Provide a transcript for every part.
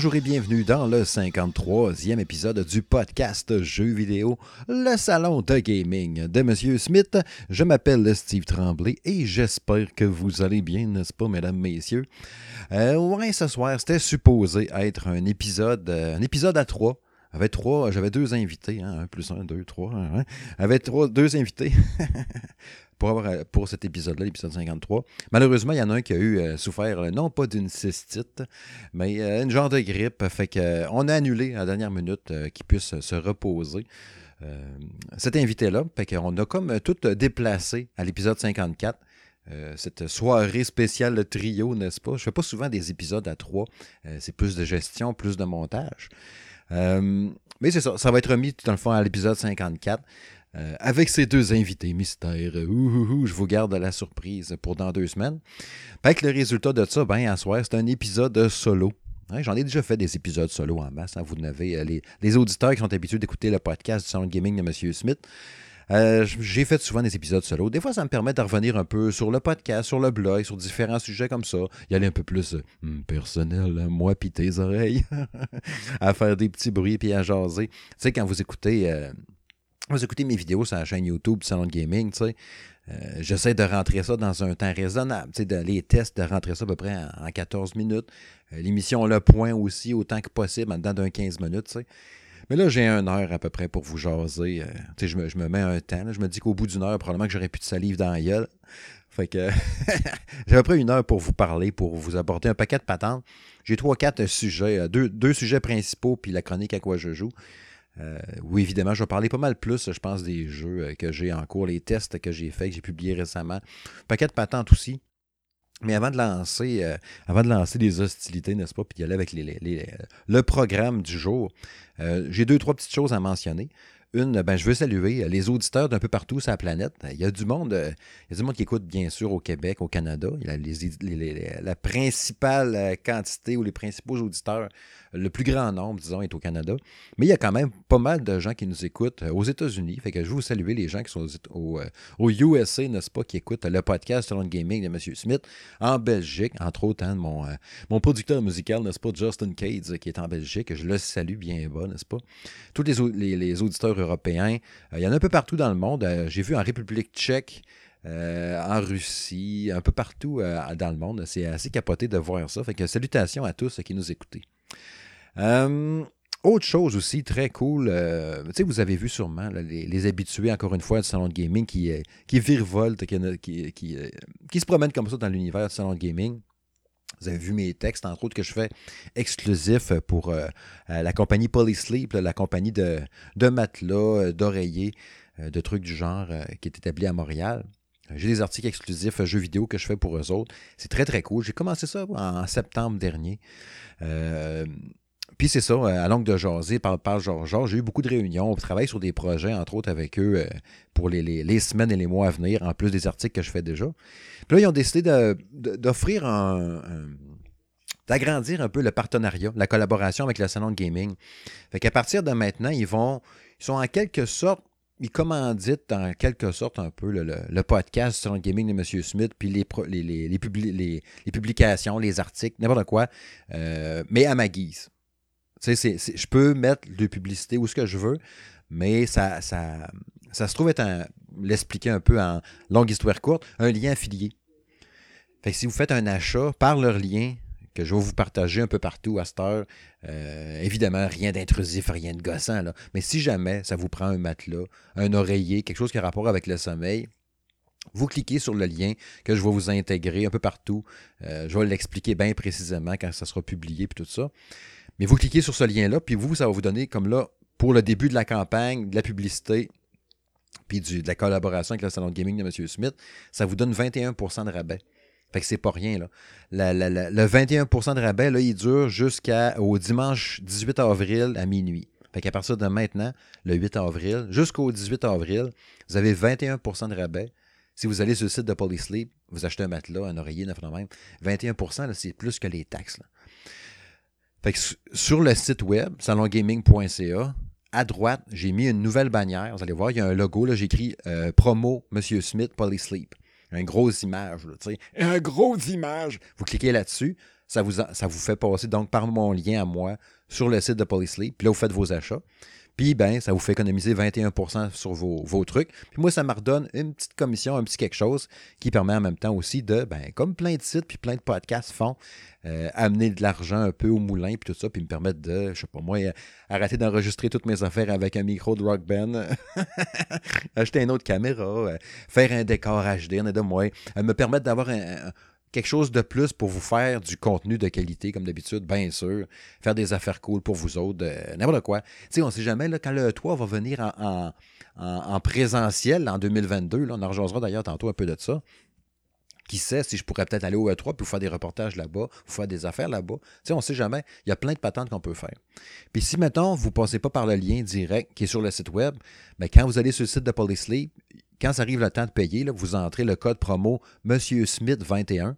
Bonjour et bienvenue dans le 53e épisode du podcast Jeux vidéo, le salon de gaming de Monsieur Smith. Je m'appelle Steve Tremblay et j'espère que vous allez bien, n'est-ce pas, mesdames, messieurs? Euh, ouais, ce soir, c'était supposé être un épisode, euh, un épisode à trois. J'avais trois, j'avais deux invités, hein, un plus un, deux, trois. Hein, J'avais trois, deux invités. pour, avoir, pour cet épisode-là, l'épisode 53. Malheureusement, il y en a un qui a eu euh, souffert, non pas d'une cystite, mais euh, une genre de grippe. Fait que, euh, on a annulé à la dernière minute qu'il puisse se reposer. cet invité-là, fait qu'on a comme tout déplacé à l'épisode 54. cette soirée spéciale de trio, n'est-ce pas? Je fais pas souvent des épisodes à trois. c'est plus de gestion, plus de montage. mais c'est ça, ça va être remis dans le fond à l'épisode 54. Euh, avec ces deux invités mystères. je vous garde la surprise pour dans deux semaines. Fait le résultat de ça, ben, à soir, c'est un épisode solo. Hein, j'en ai déjà fait des épisodes solo en masse. Hein. vous n'avez euh, les, auditeurs qui sont habitués d'écouter le podcast du Sound Gaming de M. Smith. Euh, j'ai fait souvent des épisodes solo. Des fois, ça me permet de revenir un peu sur le podcast, sur le blog, sur différents sujets comme ça. Y aller un peu plus hmm, personnel, hein, moi pis tes oreilles, à faire des petits bruits puis à jaser. Tu sais, quand vous écoutez vous écoutez mes vidéos sur la chaîne YouTube Salon de Gaming, euh, j'essaie de rentrer ça dans un temps raisonnable, de, les tests, de rentrer ça à peu près en, 14 minutes. Euh, l'émission Le Point aussi, autant que possible, en dedans d'un 15 minutes, tu. Mais là, j'ai une heure à peu près pour vous jaser. Euh, je me, je me, mets un temps. je me dis qu'au bout d'une heure, probablement que j'aurais plus de salive dans la gueule. Fait que j'ai à peu près une heure pour vous parler, pour vous apporter un paquet de patentes. J'ai trois, quatre sujets, deux, deux sujets principaux, puis la chronique à quoi je joue. Euh, oui, évidemment, je vais parler pas mal plus, je pense, des jeux euh, que j'ai en cours, les tests que j'ai faits, que j'ai publiés récemment. Paquet de patentes aussi. Mais avant de lancer, euh, des hostilités, n'est-ce pas, puis d'y aller avec le programme du jour, j'ai deux, trois petites choses à mentionner. Une, ben, je veux saluer les auditeurs d'un peu partout sur la planète. Il y a du monde, il y a du monde qui écoute, bien sûr, au Québec, au Canada. Il y a la principale quantité ou les principaux auditeurs le plus grand nombre, disons, est au Canada. Mais il y a quand même pas mal de gens qui nous écoutent euh, aux États-Unis. Fait que je vous saluer les gens qui sont au, USA, n'est-ce pas, qui écoutent le podcast Salon Gaming de M. Smith en Belgique, entre autres, hein, mon, euh, mon producteur musical, n'est-ce pas, Justin Cades, qui est en Belgique. Je le salue bien bas, n'est-ce pas? Tous les, auditeurs européens, euh, il y en a un peu partout dans le monde. J'ai vu en République tchèque, en Russie, un peu partout dans le monde. C'est assez capoté de voir ça. Fait que salutations à tous qui nous écoutent. Euh, autre chose aussi très cool, euh, vous avez vu sûrement les, habitués, encore une fois, du salon de gaming qui, euh, qui virevoltent, qui, qui, qui, se promènent comme ça dans l'univers du salon de gaming. Vous avez vu mes textes, entre autres, que je fais exclusifs pour la compagnie Polysleep, la compagnie de, de matelas, d'oreillers, de trucs du genre qui est établie à Montréal. J'ai des articles exclusifs jeux vidéo que je fais pour eux autres. C'est très, très cool. J'ai commencé ça en septembre dernier. Puis c'est ça, euh, à l'angle de jaser, par, par Georges, j'ai eu beaucoup de réunions. On travaille sur des projets, entre autres, avec eux euh, pour les, semaines et les mois à venir, en plus des articles que je fais déjà. Puis là, ils ont décidé d'offrir un, d'agrandir un peu le partenariat, la collaboration avec le salon de gaming. Fait qu'à partir de maintenant, ils vont, ils sont en quelque sorte, ils commanditent en quelque sorte un peu le, podcast salon de gaming de M. Smith, puis les, les, les, publications, les articles, n'importe quoi, euh, mais à ma guise je peux mettre de publicité où ce que je veux, mais ça, ça, ça se trouve être l'expliquer un peu en longue histoire courte, un lien affilié. Fait que si vous faites un achat par leur lien, que je vais vous partager un peu partout à cette heure, euh, évidemment, rien d'intrusif, rien de gossant, là. mais si jamais ça vous prend un matelas, un oreiller, quelque chose qui a rapport avec le sommeil, vous cliquez sur le lien que je vais vous intégrer un peu partout. Euh, je vais l'expliquer bien précisément quand ça sera publié et tout ça. Mais vous cliquez sur ce lien-là, puis vous, ça va vous donner comme là, pour le début de la campagne, de la publicité, puis de la collaboration avec le salon de gaming de M. Smith, ça vous donne 21% de rabais. Fait que c'est pas rien. Là. le 21% de rabais, là, il dure jusqu'au dimanche 18 avril à minuit. Fait qu'à partir de maintenant, le 8 avril, jusqu'au 18 avril, vous avez 21% de rabais. Si vous allez sur le site de Polysleep, vous achetez un matelas, un oreiller, un phénomène, 21% c'est plus que les taxes. Fait que sur le site web, salongaming.ca, à droite, j'ai mis une nouvelle bannière. Vous allez voir, il y a un logo. Là, j'ai écrit euh, promo Monsieur Smith Polysleep. Une grosse image. Là, un gros image. Vous cliquez là-dessus. ça vous, ça vous fait passer donc par mon lien à moi sur le site de Polysleep. Puis là, vous faites vos achats. Puis, ben, ça vous fait économiser 21% sur vos, trucs. Puis moi, ça me redonne une petite commission, un petit quelque chose qui permet en même temps aussi de, ben, comme plein de sites puis plein de podcasts font, euh, amener de l'argent un peu au moulin puis tout ça, puis me permettre de, je sais pas moi, arrêter d'enregistrer toutes mes affaires avec un micro de Rock Band, acheter une autre caméra, euh, faire un décor HD, en de moi, euh, me permettre d'avoir un quelque chose de plus pour vous faire du contenu de qualité, comme d'habitude, bien sûr. Faire des affaires cool pour vous autres, euh, n'importe quoi. Tu on ne sait jamais, quand le toit va venir en, en, présentiel en 2022, là, on en d'ailleurs tantôt un peu de ça. Qui sait si je pourrais peut-être aller au E3 puis faire des reportages là-bas, vous faire des affaires là-bas. Tu on ne sait jamais. Il y a plein de patentes qu'on peut faire. Puis si, mettons, vous ne passez pas par le lien direct qui est sur le site web, bien, quand vous allez sur le site de Polysleep, quand ça arrive le temps de payer, vous entrez le code promo Monsieur Smith 21.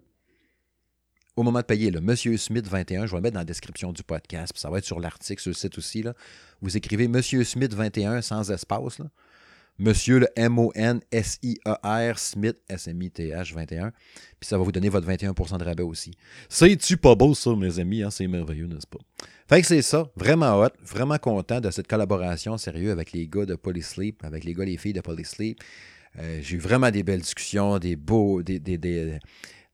Au moment de payer, le Monsieur Smith 21, je vais le mettre dans la description du podcast, puis ça va être sur l'article sur le site aussi. Là. Vous écrivez Monsieur Smith 21 sans espace. Monsieur le M-O-N-S-I-E-R Smith S-M-I-T-H 21. Puis ça va vous donner votre 21% de rabais aussi. C'est-tu pas beau ça, mes amis? Hein? C'est merveilleux, n'est-ce pas? Fait que c'est ça. Vraiment hot. Vraiment content de cette collaboration sérieux avec les gars de Polysleep, avec les gars les filles de Polysleep. Euh, j'ai eu vraiment des belles discussions, des beaux, euh,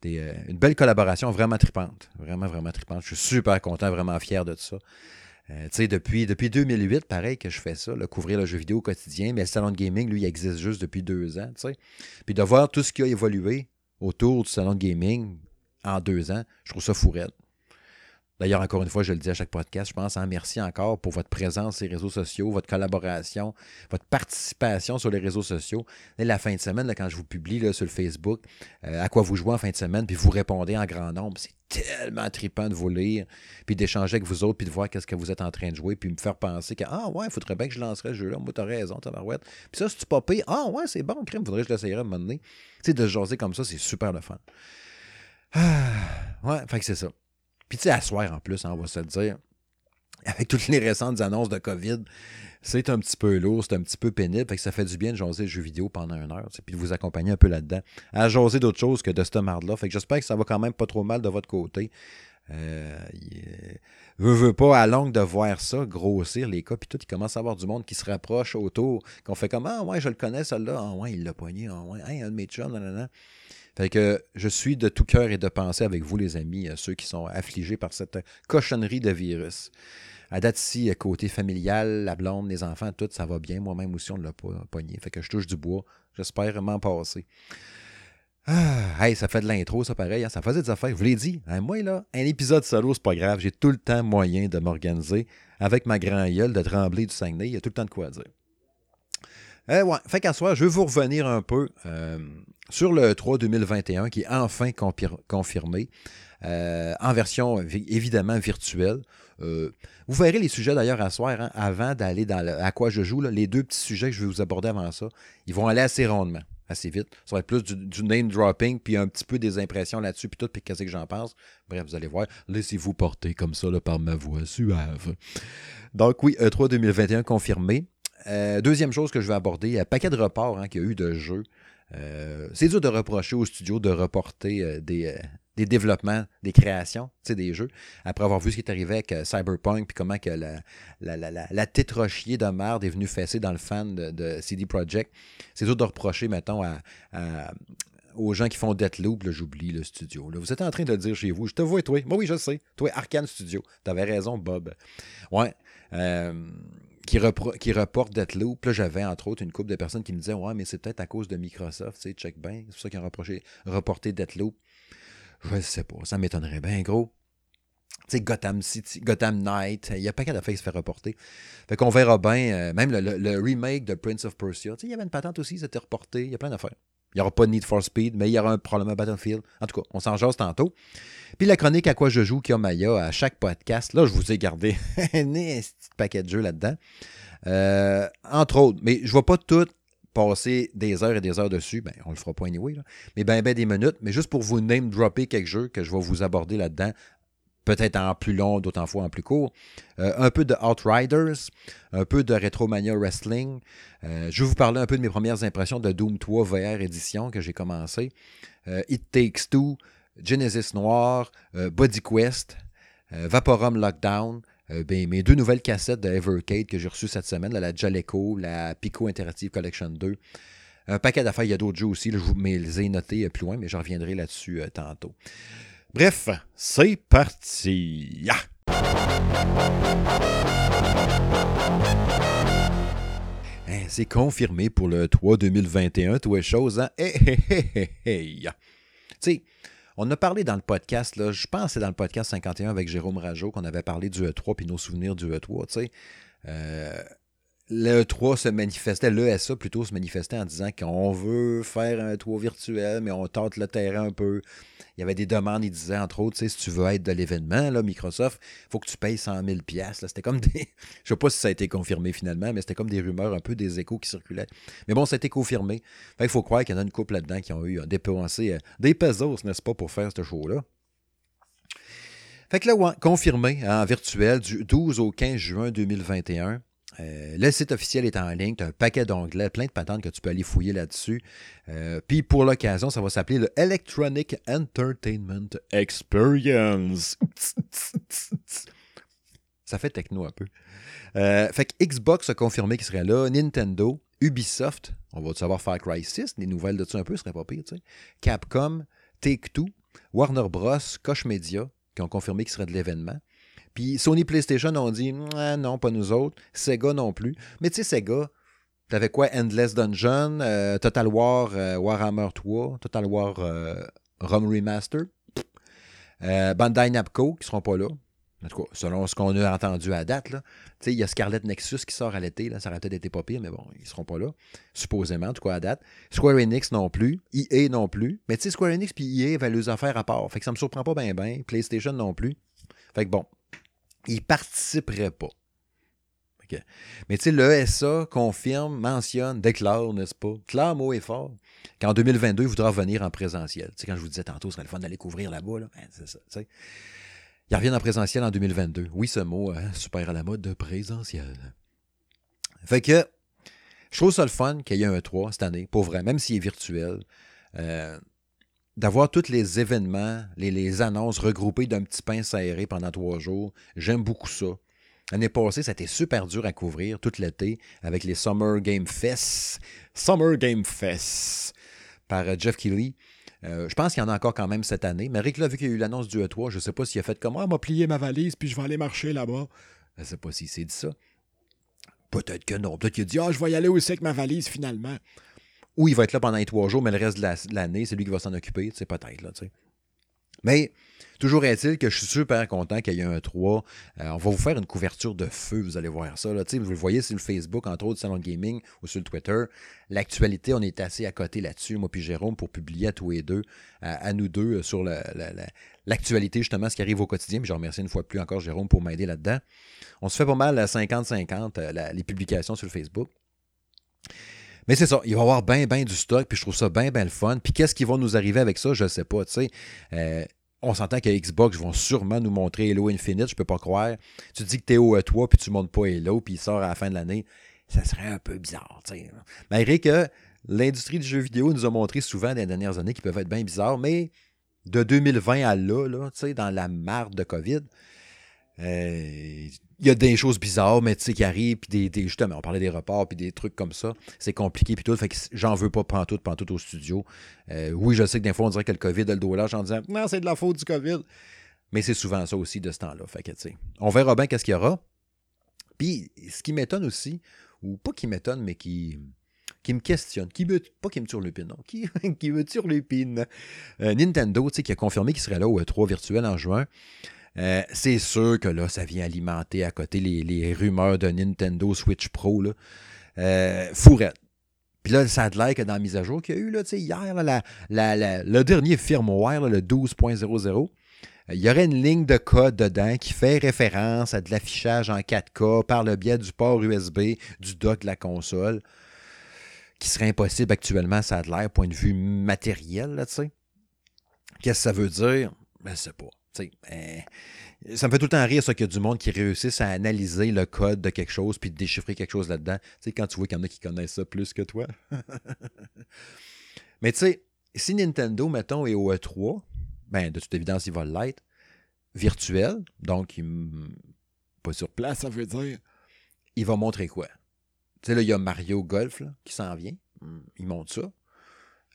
une belle collaboration vraiment tripante. Vraiment, vraiment tripante. Je suis super content, vraiment fier de ça. Euh, depuis, depuis 2008, pareil que je fais ça, couvrir le jeu vidéo au quotidien, mais le salon de gaming, lui, il existe juste depuis deux ans. Puis de voir tout ce qui a évolué autour du salon de gaming en deux ans, je trouve ça fourette. D'ailleurs, encore une fois, je le dis à chaque podcast, je pense en merci encore pour votre présence sur les réseaux sociaux, votre collaboration, votre participation sur les réseaux sociaux. la fin de semaine, quand je vous publie sur le Facebook, euh, à quoi vous jouez en fin de semaine, puis vous répondez en grand nombre, c'est tellement trippant de vous lire, puis d'échanger avec vous autres, puis de voir qu'est-ce que vous êtes en train de jouer, puis me faire penser que, ah ouais, il faudrait bien que je lancerais ce jeu-là. Moi, t'as raison, tabarouette. Puis ça, si tu popé, ah ouais, c'est bon, crime, faudrait que je l'essayerais à un moment donné. Tu sais, de jaser comme ça, c'est super le fun. Ah, ouais, fait que c'est ça. Puis tu sais, à soir en plus, hein, on va se le dire, avec toutes les récentes annonces de COVID, c'est un petit peu lourd, c'est un petit peu pénible. Fait que ça fait du bien de jaser le jeu vidéo pendant une heure, puis de vous accompagner un peu là-dedans. À jaser d'autres choses que de ce marde-là. Fait que j'espère que ça va quand même pas trop mal de votre côté. Euh, veut, veut pas à longue de voir ça grossir les cas, puis tout, il commence à avoir du monde qui se rapproche autour, qu'on fait comme Ah ouais, je le connais, celle-là, ah ouais, il l'a poigné, ah ouais, un de mes chums, nanana. Fait que je suis de tout cœur et de pensée avec vous, les amis, euh, ceux qui sont affligés par cette cochonnerie de virus. À date ici, côté familial, la blonde, les enfants, tout, ça va bien. Moi-même aussi, on ne l'a pas pogné. Fait que je touche du bois. J'espère m'en passer. Ah, hey, ça fait de l'intro, ça pareil. Hein. Ça faisait des affaires. Je vous l'ai dit. Hein, moi, là, un épisode solo, c'est pas grave. J'ai tout le temps moyen de m'organiser. Avec ma grand gueule de trembler du Saguenay, il y a tout le temps de quoi dire. Euh, ouais, fait qu'à soir, je vais vous revenir un peu euh, sur le 3 2021 qui est enfin confirmé euh, en version évidemment virtuelle. vous verrez les sujets d'ailleurs à soir, hein, avant d'aller dans à quoi je joue. les deux petits sujets que je vais vous aborder avant ça, ils vont aller assez rondement, assez vite. Ça va être plus du, name dropping, puis un petit peu des impressions là-dessus, puis tout, puis qu'est-ce que j'en pense. Bref, vous allez voir. Laissez-vous porter comme ça par ma voix suave. Donc oui, E3 2021 confirmé. Euh, deuxième chose que je vais aborder, un paquet de reports hein, qu'il y a eu de jeux. Euh, c'est dur de reprocher au studio de reporter euh, des, développements, des créations, des jeux, après avoir vu ce qui est arrivé avec Cyberpunk, puis comment que la, la, la, la, de merde est venue fesser dans le fan de, CD Projekt. C'est dur de reprocher, mettons, à, aux gens qui font Deathloop, j'oublie le studio. Vous êtes en train de le dire chez vous. Je te vois, toi. Moi, oui, je sais. Toi, Arkane Studio. T'avais raison, Bob. Ouais qui, qui reporte Deathloop. Là, j'avais entre autres une couple de personnes qui me disaient Ouais, mais c'est peut-être à cause de Microsoft, tu sais, check bien. C'est pour ça qu'ils ont reporté Deathloop. Je sais pas, ça m'étonnerait bien gros. Tu sais, Gotham City, Gotham Knight, il y a pas qu'à d'affaires qui se fait reporter. Fait qu'on verra bien, euh, même le, remake de Prince of Persia, tu sais, il y avait une patente aussi, c'était reporté, il y a plein d'affaires. Il n'y aura pas de Need for Speed, mais il y aura un, probablement Battlefield. En tout cas, on s'en jase tantôt. Puis la chronique à quoi je joue qui Maya à chaque podcast, là, je vous ai gardé un petit paquet de jeux là-dedans. Euh, entre autres, mais je ne vais pas tout passer des heures et des heures dessus. Ben, on le fera pas anyway, là. mais ben, ben des minutes. Mais juste pour vous name dropper quelques jeux que je vais vous aborder là-dedans peut-être en plus long, d'autant fois en plus court. Euh, un peu de Outriders, un peu de Retromania Wrestling. Euh, je vais vous parler un peu de mes premières impressions de Doom 3 VR édition que j'ai commencé. It Takes Two, Genesis Noir, Body Quest, Vaporum Lockdown, ben, mes deux nouvelles cassettes de Evercade que j'ai reçues cette semaine, la Jaleco, la Pico Interactive Collection 2. Un paquet d'affaires, il y a d'autres jeux aussi, je vous les ai notés plus loin, mais je reviendrai là-dessus tantôt. Bref, c'est parti. Hein, c'est confirmé pour le 3 2021, tout est chose, hein? Tu sais, on a parlé dans le podcast, là, je pense que c'est dans le podcast 51 avec Jérôme Rajo qu'on avait parlé du E3 puis nos souvenirs du E3, tu sais. Euh, le E3 se manifestait, l'ESA plutôt se manifestait en disant qu'on veut faire un tour virtuel, mais on tente le terrain un peu. Il y avait des demandes, il disait entre autres, si tu veux être de l'événement, Microsoft, il faut que tu payes 100 000 C'était comme des. Je sais pas si ça a été confirmé finalement, mais c'était comme des rumeurs, un peu des échos qui circulaient. Mais bon, ça a été confirmé. il faut croire qu'il y en a une couple là-dedans qui ont eu dépensé euh, des pesos, n'est-ce pas, pour faire ce show-là. Fait que là, confirmé en virtuel du 12 au 15 juin 2021. Euh, le site officiel est en ligne. Tu as un paquet d'onglets, plein de patentes que tu peux aller fouiller là-dessus. Euh, puis pour l'occasion, ça va s'appeler le Electronic Entertainment Experience. ça fait techno un peu. Euh, fait que Xbox a confirmé qu'il serait là. Nintendo, Ubisoft, on va savoir faire Crisis, les nouvelles de ça un peu, ce serait pas pire, tu sais. Capcom, Take-Two, Warner Bros, Koch Media, qui ont confirmé qu'il serait de l'événement. Puis Sony PlayStation ont dit non, pas nous autres. Sega non plus. Mais tu sais, Sega, t'avais quoi? Endless Dungeon, euh, Total War euh, Warhammer 3, Total War euh, Rum Remaster, Bandai Namco qui seront pas là. En tout cas, selon ce qu'on a entendu à date, il y a Scarlet Nexus qui sort à l'été, ça aurait peut-être été pas pire, mais bon, ils seront pas là, supposément, en tout cas à date. Square Enix non plus, EA non plus, mais tu sais, Square Enix puis EA va les affaires à part, fait que ça me surprend pas bien, bien, PlayStation non plus. Fait que bon, il participerait pas. Mais tu sais, l'ESA confirme, mentionne, déclare, n'est-ce pas? Clame haut et fort qu'en 2022, il voudra revenir en présentiel. Tu sais, quand je vous disais tantôt, ce serait le fun d'aller couvrir là-bas, là. Ben, c'est tu sais. Il revient en présentiel en 2022. Oui, ce mot, hein, super à la mode de présentiel. Fait que, je trouve ça le fun qu'il y ait un 3 cette année, pour vrai, même s'il est virtuel. Euh, d'avoir tous les événements, les, annonces regroupées d'un petit pain serré pendant trois jours. J'aime beaucoup ça. L'année passée, ça a été super dur à couvrir tout l'été avec les Summer Game Fest. Summer Game Fest par euh, Jeff Keighley. Euh, je pense qu'il y en a encore quand même cette année. Mais Rick, là, vu qu'il y a eu l'annonce du E3, je ne sais pas s'il a fait comment, ah, m'a plié ma valise, puis je vais aller marcher là-bas. Je ne sais pas s'il s'est dit ça. Peut-être que non. Peut-être qu'il a dit Ah, je vais y aller aussi avec ma valise finalement ou il va être là pendant les trois jours, mais le reste de l'année, c'est lui qui va s'en occuper, tu sais, peut-être, là, tu sais. Mais toujours est-il que je suis super content qu'il y ait un 3. Euh, on va vous faire une couverture de feu, vous allez voir ça. Là. Vous le voyez sur le Facebook, entre autres Salon Gaming ou sur le Twitter. L'actualité, on est assez à côté là-dessus, moi puis Jérôme, pour publier à tous les deux, à, nous deux, sur l'actualité, justement, ce qui arrive au quotidien. je remercie une fois plus encore Jérôme pour m'aider là-dedans. On se fait pas mal à 50-50 euh, les publications sur le Facebook. Mais c'est ça, il va y avoir bien, bien du stock, puis je trouve ça bien, bien le fun. Puis qu'est-ce qui va nous arriver avec ça, je ne sais pas, tu sais. Euh, on s'entend que Xbox vont sûrement nous montrer Halo Infinite, je peux pas croire. Tu dis que tu es au E3, puis tu montes pas Halo, puis il sort à la fin de l'année. Ça serait un peu bizarre, tu sais. Malgré que l'industrie du jeu vidéo nous a montré souvent dans les dernières années qu'ils peuvent être bien bizarres, mais de 2020 à là, là tu sais, dans la marde de COVID, il y a des choses bizarres, mais tu sais, qui arrivent, puis des, justement, on parlait des reports, puis des trucs comme ça. C'est compliqué, puis tout. Fait que j'en veux pas pantoute, pantoute au studio. Euh, oui, je sais que des fois, on dirait que le COVID a le dos large en disant non, c'est de la faute du COVID. Mais c'est souvent ça aussi de ce temps-là. Fait que, tu sais, on verra bien qu'est-ce qu'il y aura. Puis, ce qui m'étonne aussi, ou pas qui m'étonne, mais qui, qui me questionne, qui me, pas qui me turlupine, non, qui, qui me turlupine. Euh, Nintendo, tu sais, qui a confirmé qu'il serait là au E3 virtuel en juin. Euh, c'est sûr que là, ça vient alimenter à côté les, rumeurs de Nintendo Switch Pro. Là. Euh, fourette. Puis là, ça a l'air que dans la mise à jour qu'il y a eu là, hier, le dernier firmware, le 12.00, il y aurait une ligne de code dedans qui fait référence à de l'affichage en 4K par le biais du port USB du dock de la console, qui serait impossible actuellement, ça a l'air, point de vue matériel. Qu'est-ce que ça veut dire? Ben, c'est pas. Ben, ça me fait tout le temps rire, ça, qu'il y a du monde qui réussisse à analyser le code de quelque chose puis de déchiffrer quelque chose là-dedans. Tu sais, quand tu vois qu'il y en a qui connaissent ça plus que toi. Mais tu sais, si Nintendo, mettons, est au E3, ben, de toute évidence, il va l'être, virtuel, donc pas sur place, ça veut dire. Il va montrer quoi? Tu sais, là, il y a Mario Golf qui s'en vient. Il montre ça.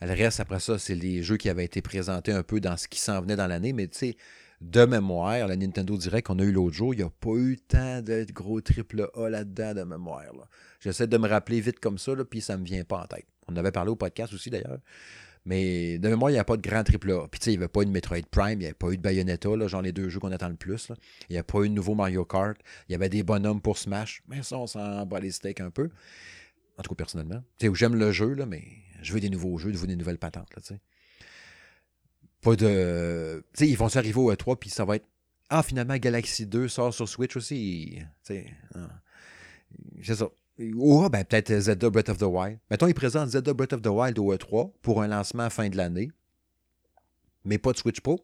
Le reste, après ça, c'est les jeux qui avaient été présentés un peu dans ce qui s'en venait dans l'année, mais tu sais, de mémoire, la Nintendo Direct qu'on a eu l'autre jour, il n'y a pas eu tant de gros triple A là-dedans de mémoire. J'essaie de me rappeler vite comme ça, là, puis ça ne me vient pas en tête. On avait parlé au podcast aussi d'ailleurs. Mais de mémoire, il n'y a pas de grand triple A. Puis tu sais, il n'y avait pas eu de Metroid Prime, il n'y avait pas eu de Bayonetta, là, genre les deux jeux qu'on attend le plus. Il n'y a pas eu de nouveau Mario Kart. Il y avait des bonhommes pour Smash. Mais ça, on s'en bat les steaks un peu. En tout cas, personnellement. Tu sais, j'aime le jeu, là, mais je veux des nouveaux jeux, je veux des nouvelles patentes. Là. Pas de. Tu sais, ils vont s'arriver au E3, puis ça va être. Ah, finalement, Galaxy 2 sort sur Switch aussi. Tu sais. Ah. C'est ça. Ou ben, peut-être Zelda Breath of the Wild. Mettons, ils présentent Zelda Breath of the Wild au E3 pour un lancement à fin de l'année, mais pas de Switch Pro.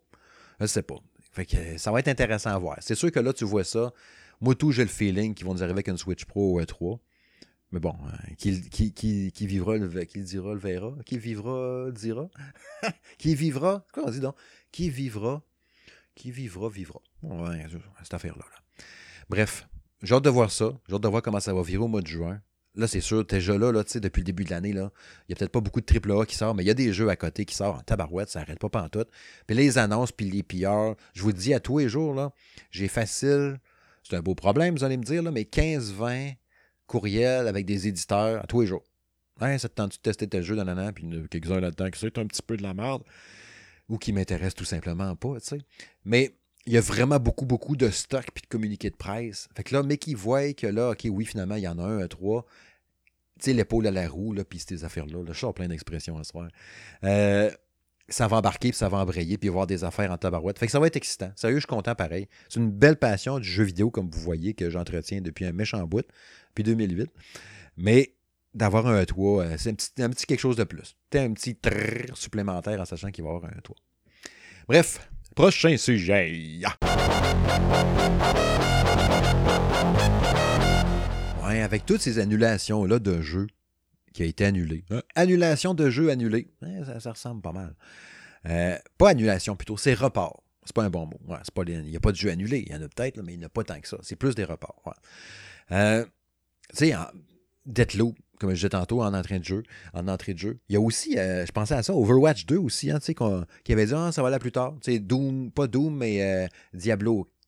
Je sais pas. Fait que ça va être intéressant à voir. C'est sûr que là, tu vois ça. Moi, tout, j'ai le feeling qu'ils vont nous arriver avec une Switch Pro au E3. Mais bon, euh, qui, qui, qui, vivra, le, qui dira, le verra. Qui vivra, dira. qui vivra, quoi on dit donc? Qui vivra, qui vivra, vivra. Ouais, cette affaire-là. Là. Bref, j'ai hâte de voir ça. J'ai hâte de voir comment ça va virer au mois de juin. Là, c'est sûr, déjà là, là depuis le début de l'année, il n'y a peut-être pas beaucoup de AAA qui sortent, mais il y a des jeux à côté qui sortent en tabarouette, ça n'arrête pas tout. Puis les annonces, puis les PR, je vous dis à tous les jours, là, j'ai facile, c'est un beau problème, vous allez me dire, là, mais 15-20 courriels avec des éditeurs à tous les jours. Hein, ça te tente de tester tel jeu dans l'année, puis quelques-uns là-dedans qui c'est un petit peu de la merde, ou qui m'intéressent tout simplement pas, tu sais. Mais il y a vraiment beaucoup, beaucoup de stock puis de communiqués de presse. Fait que là, mais qui voit que là, OK, oui, finalement, il y en a un, un, trois. Tu sais, l'épaule à la roue, là, puis ces affaires-là. Là, je sors plein d'expressions à ce soir. Euh, ça va embarquer, puis ça va embrayer, puis voir des affaires en tabarouette. Fait que ça va être excitant. Sérieux, je suis content pareil. C'est une belle passion du jeu vidéo, comme vous voyez, que j'entretiens depuis un méchant bout, depuis 2008. Mais d'avoir un toit, euh, c'est un petit, quelque chose de plus. un petit trrr supplémentaire en sachant qu'il va y avoir un toit. Bref, Prochain sujet. Ouais, avec toutes ces annulations-là de jeux qui a été annulé. Hein? Annulation de jeux annulés. ça, ressemble pas mal. Euh, pas annulation plutôt, c'est report. C'est pas un bon mot. il n'y a pas de jeu annulé. Il y en a peut-être, mais il n'y en a pas tant que ça. C'est plus des reports. Euh, tu sais, Deathloop, comme je disais tantôt, en entrée de jeu. En entrée de jeu. Il y a aussi, euh, je pensais à ça, Overwatch 2 aussi, hein, qui avait dit ah, ça va là plus tard. Doom, pas Doom, mais Diablo 4.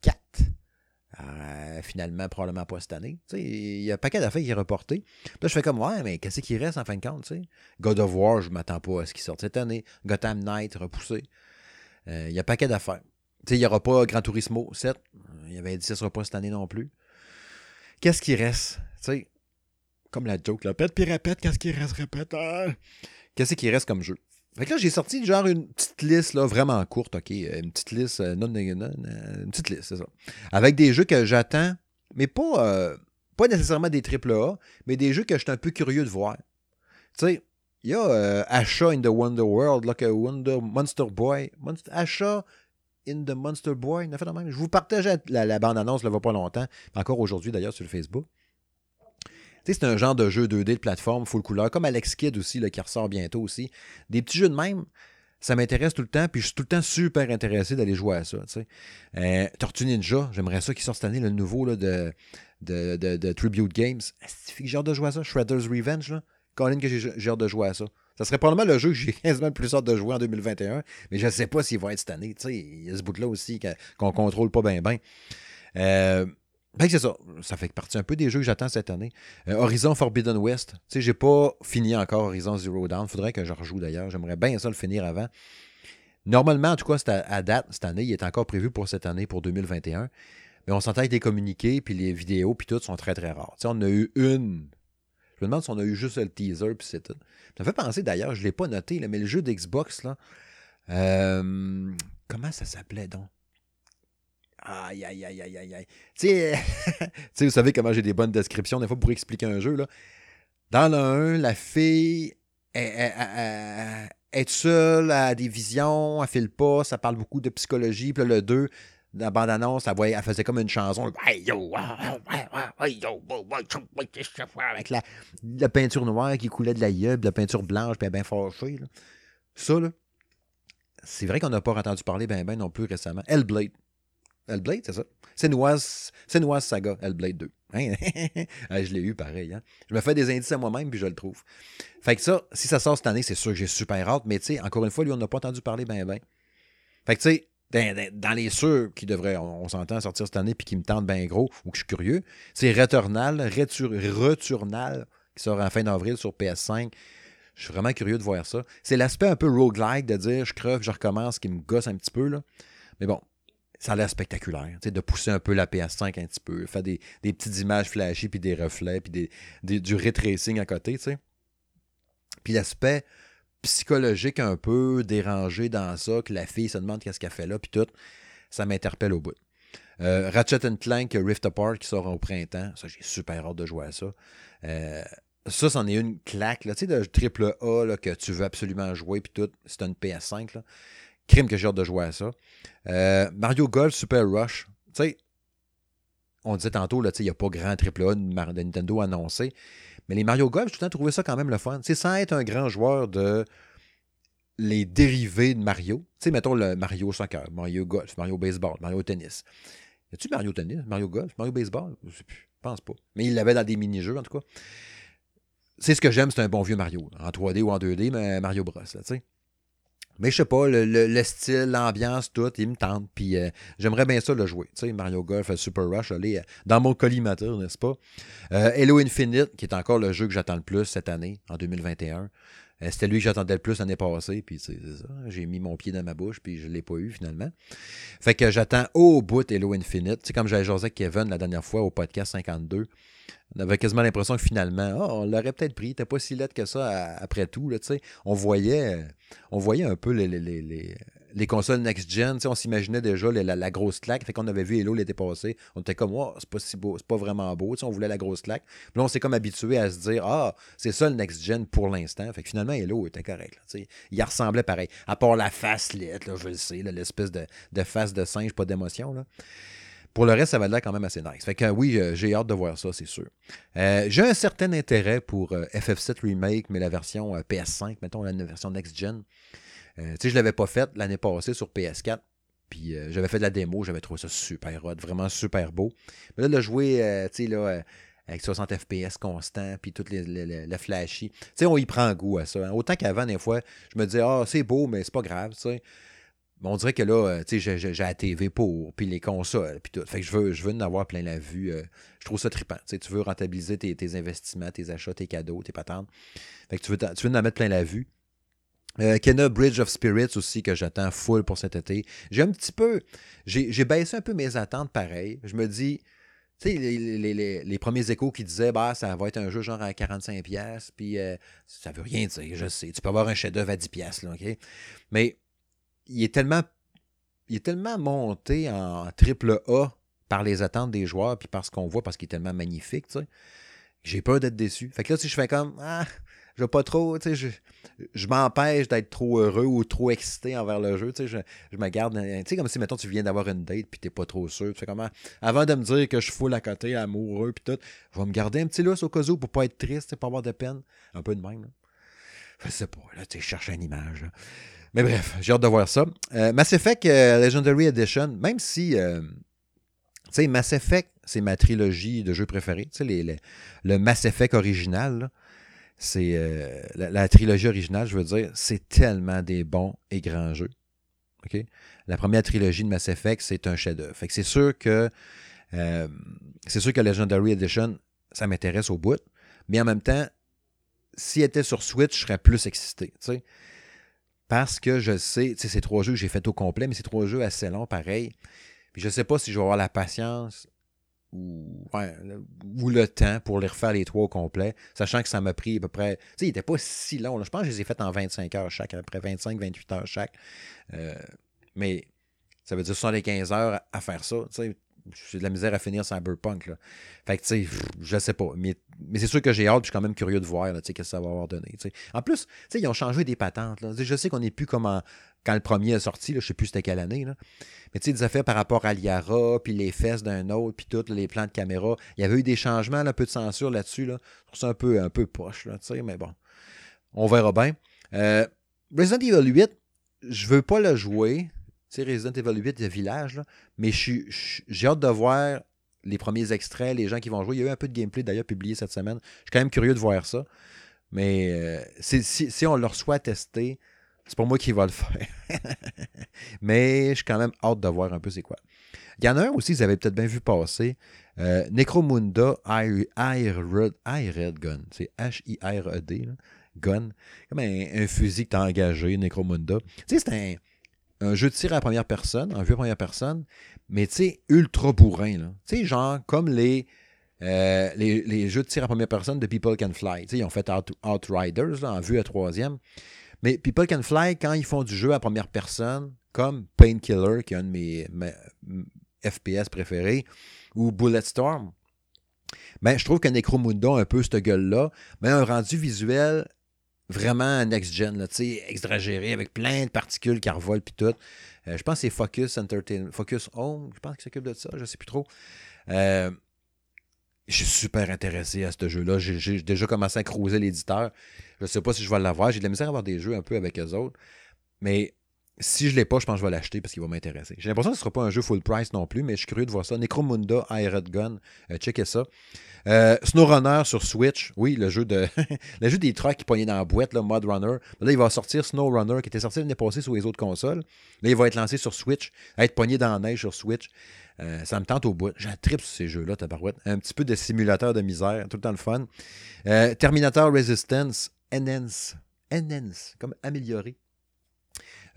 Euh, finalement, probablement pas cette année. Il y a un paquet d'affaires qui est reporté. Là, je fais comme, ouais, mais qu'est-ce qui reste en fin de compte? sais? God of War, je m'attends pas à ce qu'il sorte cette année. Gotham Knight, repoussé. Il y a un paquet d'affaires. Il n'y aura pas Gran Turismo 7. Il avait dit ce ne sera pas cette année non plus. Qu'est-ce qui reste? comme la joke, là. Pète puis répète, qu'est-ce qui reste, répète. Hein? Qu'est-ce qui reste comme jeu? Fait que là, j'ai sorti genre une petite liste là, vraiment courte, OK? Une petite liste, euh, non, non, non, euh, une petite liste, c'est ça. Avec des jeux que j'attends, mais pas, euh, pas nécessairement des AAA, mais des jeux que je suis un peu curieux de voir. Tu sais, il y a Asha in the Wonder World, là, que Wonder, Monster Boy. Asha in the Monster Boy, fait même. Je vous partage la, la bande-annonce, ne va pas longtemps, encore aujourd'hui d'ailleurs sur le Facebook c'est un genre de jeu 2D de plateforme full couleur, comme Alex Kidd aussi, qui ressort bientôt aussi. Des petits jeux de même, ça m'intéresse tout le temps, puis je suis tout le temps super intéressé d'aller jouer à ça. Euh, Tortue Ninja, j'aimerais ça qui sort cette année, le nouveau là, de, de, de, Tribute Games. J'ai hâte de jouer à ça? Shredder's Revenge, là? Colin, que j'ai hâte de jouer à ça. Ça serait probablement le jeu que j'ai quasiment le plus hâte de jouer en 2021, mais je ne sais pas s'il va être cette année. Il y a ce bout-là aussi qu'on ne contrôle pas bien, bien. Euh, ben, c'est ça. Ça fait partie un peu des jeux que j'attends cette année. Euh, Horizon Forbidden West. Tu sais, j'ai pas fini encore Horizon Zero Dawn. Faudrait que je rejoue d'ailleurs. J'aimerais bien ça le finir avant. Normalement, en tout cas, à, date, cette année, il est encore prévu pour cette année, pour 2021. Mais on s'entend avec des communiqués, puis les vidéos, puis tout sont très, très rares. Tu sais, on a eu une. Je me demande si on a eu juste le teaser, puis c'est tout. Ça me fait penser d'ailleurs, je ne l'ai pas noté, mais le jeu d'Xbox, là. Euh, comment ça s'appelait donc? Aïe, aïe, aïe, aïe, aïe, aïe. Tu sais, vous savez comment j'ai des bonnes descriptions des fois pour expliquer un jeu. Là. Dans le 1, la fille est, seule, a des visions, elle file pas, ça parle beaucoup de psychologie. Puis là, le 2, dans la bande-annonce, elle, elle, faisait comme une chanson. Avec la, la, peinture noire qui coulait de la gueule, la peinture blanche, elle bien fâchée. Ça, là, c'est vrai qu'on n'a pas entendu parler ben ben non plus récemment. Hellblade. Hellblade, c'est ça? C'est Noise, Saga, Hellblade 2. Hein? je l'ai eu pareil. Hein? Je me fais des indices à moi-même puis je le trouve. Fait que ça, si ça sort cette année, c'est sûr que j'ai super hâte. Mais tu sais, encore une fois, lui, on n'a pas entendu parler ben ben. Fait que tu sais, dans, les sûrs qui devraient, on, s'entend, sortir cette année puis qui me tentent bien gros ou que je suis curieux, c'est Returnal, Returnal, qui sort en fin d'avril sur PS5. Je suis vraiment curieux de voir ça. C'est l'aspect un peu roguelike de dire je creve, je recommence, qui me gosse un petit peu. Là. Mais bon, ça a l'air spectaculaire. De pousser un peu la PS5 un petit peu, faire des, petites images flashy, puis des reflets, puis des, du ray tracing à côté. sais. Puis l'aspect psychologique un peu dérangé dans ça, que la fille se demande qu'est-ce qu'elle fait là, puis tout, ça m'interpelle au bout. Euh, Ratchet Clank Rift Apart qui sort au printemps, ça j'ai super hâte de jouer à ça. Euh, ça, c'en est une claque, là, tu sais, de triple A là, que tu veux absolument jouer, puis tout, c'est une PS5. Là. Crime que j'ai hâte de jouer à ça. Euh, Mario Golf Super Rush, tu sais, on disait tantôt, il n'y a pas grand triple A de Nintendo annoncé, mais les Mario Golf, j'ai tout le temps trouvé ça quand même le fun. sais, sans être un grand joueur de les dérivés de Mario. Tu sais, mettons le Mario Soccer, Mario Golf, Mario Baseball, Mario Tennis. Y a-tu Mario Tennis, Mario Golf, Mario Baseball? Je sais plus. Je pense pas. Mais il l'avait dans des mini-jeux, en tout cas. C'est ce que j'aime, c'est un bon vieux Mario. En 3D ou en 2D, mais Mario Bros. Là, sais. Mais je sais pas, le, style, l'ambiance, tout, il me tente. Puis euh, j'aimerais bien ça le jouer. Tu sais, Mario Golf, euh, Super Rush, aller euh, dans mon collimateur, n'est-ce pas? Halo Infinite, qui est encore le jeu que j'attends le plus cette année, en 2021. C'était lui que j'attendais le plus l'année passée, puis c'est ça. J'ai mis mon pied dans ma bouche, puis je ne l'ai pas eu finalement. Fait que j'attends au bout Halo Infinite. Tu comme j'avais jasé avec Kevin la dernière fois au podcast 52, on avait quasiment l'impression que finalement, oh, on l'aurait peut-être pris. T'es pas si lettre que ça après tout. Là, on, voyait, on voyait un peu les, consoles next-gen. On s'imaginait déjà la, grosse claque. Fait qu'on avait vu Halo l'été passé. On était comme, oh, c'est pas si beau, c'est pas vraiment beau. on voulait la grosse claque. Puis là, on s'est comme habitué à se dire, ah, c'est ça le next-gen pour l'instant. Fait que finalement, Halo était correct. Il ressemblait pareil. À part la face lettre, je le sais, l'espèce de, face de singe, pas d'émotion. Pour le reste, ça va l'air quand même assez nice. Fait que oui, euh, j'ai hâte de voir ça, c'est sûr. Euh, j'ai un certain intérêt pour euh, FF7 Remake, mais la version PS5, mettons la version next-gen. Tu sais, je l'avais pas faite l'année passée sur PS4. Puis j'avais fait de la démo, j'avais trouvé ça super hot, vraiment super beau. Mais là, de jouer, tu sais, là avec 60 FPS constant, puis tout les, les, flashy. Tu on y prend goût à ça. Hein. Autant qu'avant, des fois, je me disais, ah, c'est beau, mais c'est pas grave, tu sais on dirait que là, euh, tu sais, j'ai la TV pour, puis les consoles, puis tout. Fait je veux, je veux en avoir plein la vue. Euh, je trouve ça trippant. Tu veux rentabiliser tes, investissements, tes achats, tes cadeaux, tes patentes. Fait tu veux, tu veux en mettre plein la vue. Euh, Bridge of Spirits aussi, que j'attends full pour cet été. J'ai un petit peu. J'ai baissé un peu mes attentes pareil. Je me dis. Tu sais, les, premiers échos qui disaient, bah, ça va être un jeu genre à 45$, puis ça veut rien dire, je sais. Tu peux avoir un chef-d'œuvre à 10$, là, OK? Mais il est tellement il est tellement monté en triple A par les attentes des joueurs puis par ce qu'on voit parce qu'il est tellement magnifique, tu sais. J'ai peur d'être déçu. Fait que là, si je fais comme ah, je veux pas trop, tu sais, je, je m'empêche d'être trop heureux ou trop excité envers le jeu, tu sais, je, je me garde, tu sais, comme si, mettons, tu viens d'avoir une date puis t'es pas trop sûr, tu fais comment, avant de me dire que je fous à côté, amoureux puis tout, je vais me garder un petit lousse au cas où pour pas être triste, pas avoir de peine, un peu de même, là. Je sais pas, là, tu cherches une image, là. Mais bref, j'ai hâte de voir ça. Euh, Mass Effect euh, Legendary Edition, même si, euh, tu sais, Mass Effect, c'est ma trilogie de jeux préférés. Tu sais, le Mass Effect original, c'est la, trilogie originale, je veux dire, c'est tellement des bons et grands jeux. La première trilogie de Mass Effect, c'est un chef-d'œuvre. C'est sûr que c'est sûr que Legendary Edition, ça m'intéresse au bout. Mais en même temps, s'il était sur Switch, je serais plus excité. Parce que je sais, ces trois jeux que j'ai fait au complet, mais ces trois jeux assez longs, pareil. Puis je sais pas si je vais avoir la patience ou, ou le temps pour les refaire les trois au complet, sachant que ça m'a pris à peu près. Tu sais, il n'était pas si long. Je pense que je les ai fait en 25 heures chaque, après 25-28 heures chaque. Euh, mais ça veut dire 75 heures à faire ça. Tu sais, j'ai de la misère à finir Cyberpunk. Là. Fait que, tu sais, je sais pas. Mais, mais c'est sûr que j'ai hâte, je suis quand même curieux de voir, tu sais, qu'est-ce que ça va avoir donné. En plus, tu sais, ils ont changé des patentes. Je sais qu'on n'est plus comme quand le premier est sorti, là, je sais plus c'était quelle année. Mais tu sais, des affaires par rapport à Liara, puis les fesses d'un autre, puis tous les plans de caméra. Il y avait eu des changements, un peu de censure là-dessus. Là. Je trouve ça un peu, un peu poche, mais bon. On verra bien. Euh, Resident Evil 8, je veux pas le jouer. Tu sais, Resident Evil 8, le village, mais j'ai hâte de voir les premiers extraits, les gens qui vont jouer. Il y a eu un peu de gameplay d'ailleurs publié cette semaine. Je suis quand même curieux de voir ça. Mais euh, si, on le reçoit testé, c'est pour moi qui va le faire. Mais je suis quand même hâte de voir un peu c'est quoi. Il y en a un aussi, vous avez peut-être bien vu passer. Euh, Necromunda Red Gun. C'est H-I-R-E-D. Gun. Comme un, fusil que tu as engagé, Necromunda. Tu sais, c'est un, jeu de tir à première personne, en vue à première personne, mais tu sais, ultra bourrin. Tu sais, genre comme les, euh, les, jeux de tir à première personne de People Can Fly. ils ont fait Outriders en vue à troisième. Mais People Can Fly, quand ils font du jeu à première personne, comme Painkiller, qui est un de mes, FPS préférés, ou Bulletstorm, ben, je trouve que Necromunda a un peu cette gueule-là, mais un rendu visuel vraiment next-gen, exagéré, avec plein de particules qui revolent puis tout. Euh, je pense que c'est Focus Entertainment, Focus Home, je pense qu'il s'occupe de ça, je ne sais plus trop. Euh, je suis super intéressé à ce jeu-là. J'ai déjà commencé à creuser l'éditeur. Je ne sais pas si je vais l'avoir. J'ai de la misère à avoir des jeux un peu avec eux autres. Mais si je ne l'ai pas, je pense que je vais l'acheter parce qu'il va m'intéresser. J'ai l'impression que ce ne sera pas un jeu full price non plus, mais je suis curieux de voir ça. Necromunda Iron Gun. Euh, checkez ça. Euh, SnowRunner sur Switch. Oui, le jeu de le jeu des trucks qui poignaient dans la boîte, là, Mud Runner. Là, il va sortir SnowRunner qui était sorti l'année passée sur les autres consoles. Là, il va être lancé sur Switch, être pogné dans la neige sur Switch. Euh, ça me tente au bout. J'ai un trip sur ces jeux-là, tabarouette. Un petit peu de simulateur de misère, tout le temps le fun. Euh, Terminator Resistance, Enhance. Enhance, comme amélioré.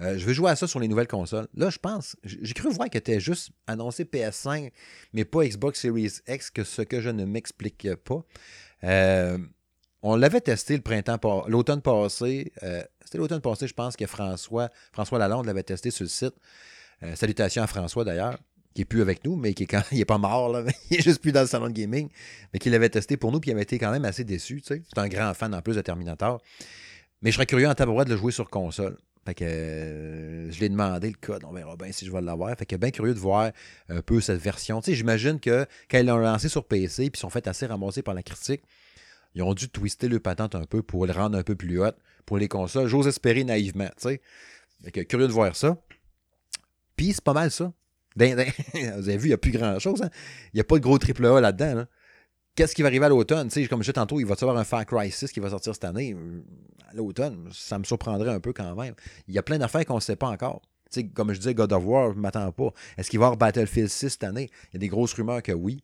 Euh, je vais jouer à ça sur les nouvelles consoles. Là, je pense, j'ai cru voir qu'elle était juste annoncé PS5, mais pas Xbox Series X, que ce que je ne m'explique pas. on l'avait testé l'automne passé. C'était l'automne passé, je pense que François, François Lalonde l'avait testé sur le site. salutations à François d'ailleurs qui est plus avec nous, mais qui est quand il est pas mort, là, il est juste plus dans le salon de gaming, mais qui l'avait testé pour nous, puis il avait été quand même assez déçu. C'est un grand fan en plus de Terminator. Mais je serais curieux en tabouret de le jouer sur console. Fait que euh, je lui ai demandé le code, on verra bien si je vais l'avoir. Fait que bien curieux de voir un peu cette version. J'imagine que quand ils l'ont lancé sur PC puis sont fait assez ramasser par la critique, ils ont dû twister le patente un peu pour le rendre un peu plus haute pour les consoles. J'ose espérer naïvement, tu sais. Que curieux de voir ça. Puis c'est pas mal ça. vous avez vu, il n'y a plus grand-chose. Hein. Il n'y a pas de gros triple A là-dedans. Qu'est-ce qui va arriver à l'automne? Comme je disais tantôt, il va y avoir un Far Cry 6 qui va sortir cette année. À l'automne, ça me surprendrait un peu quand même. Il y a plein d'affaires qu'on ne sait pas encore. comme je disais, God of War, je ne m'attends pas. Est-ce qu'il va y avoir Battlefield 6 cette année? Il y a des grosses rumeurs que oui.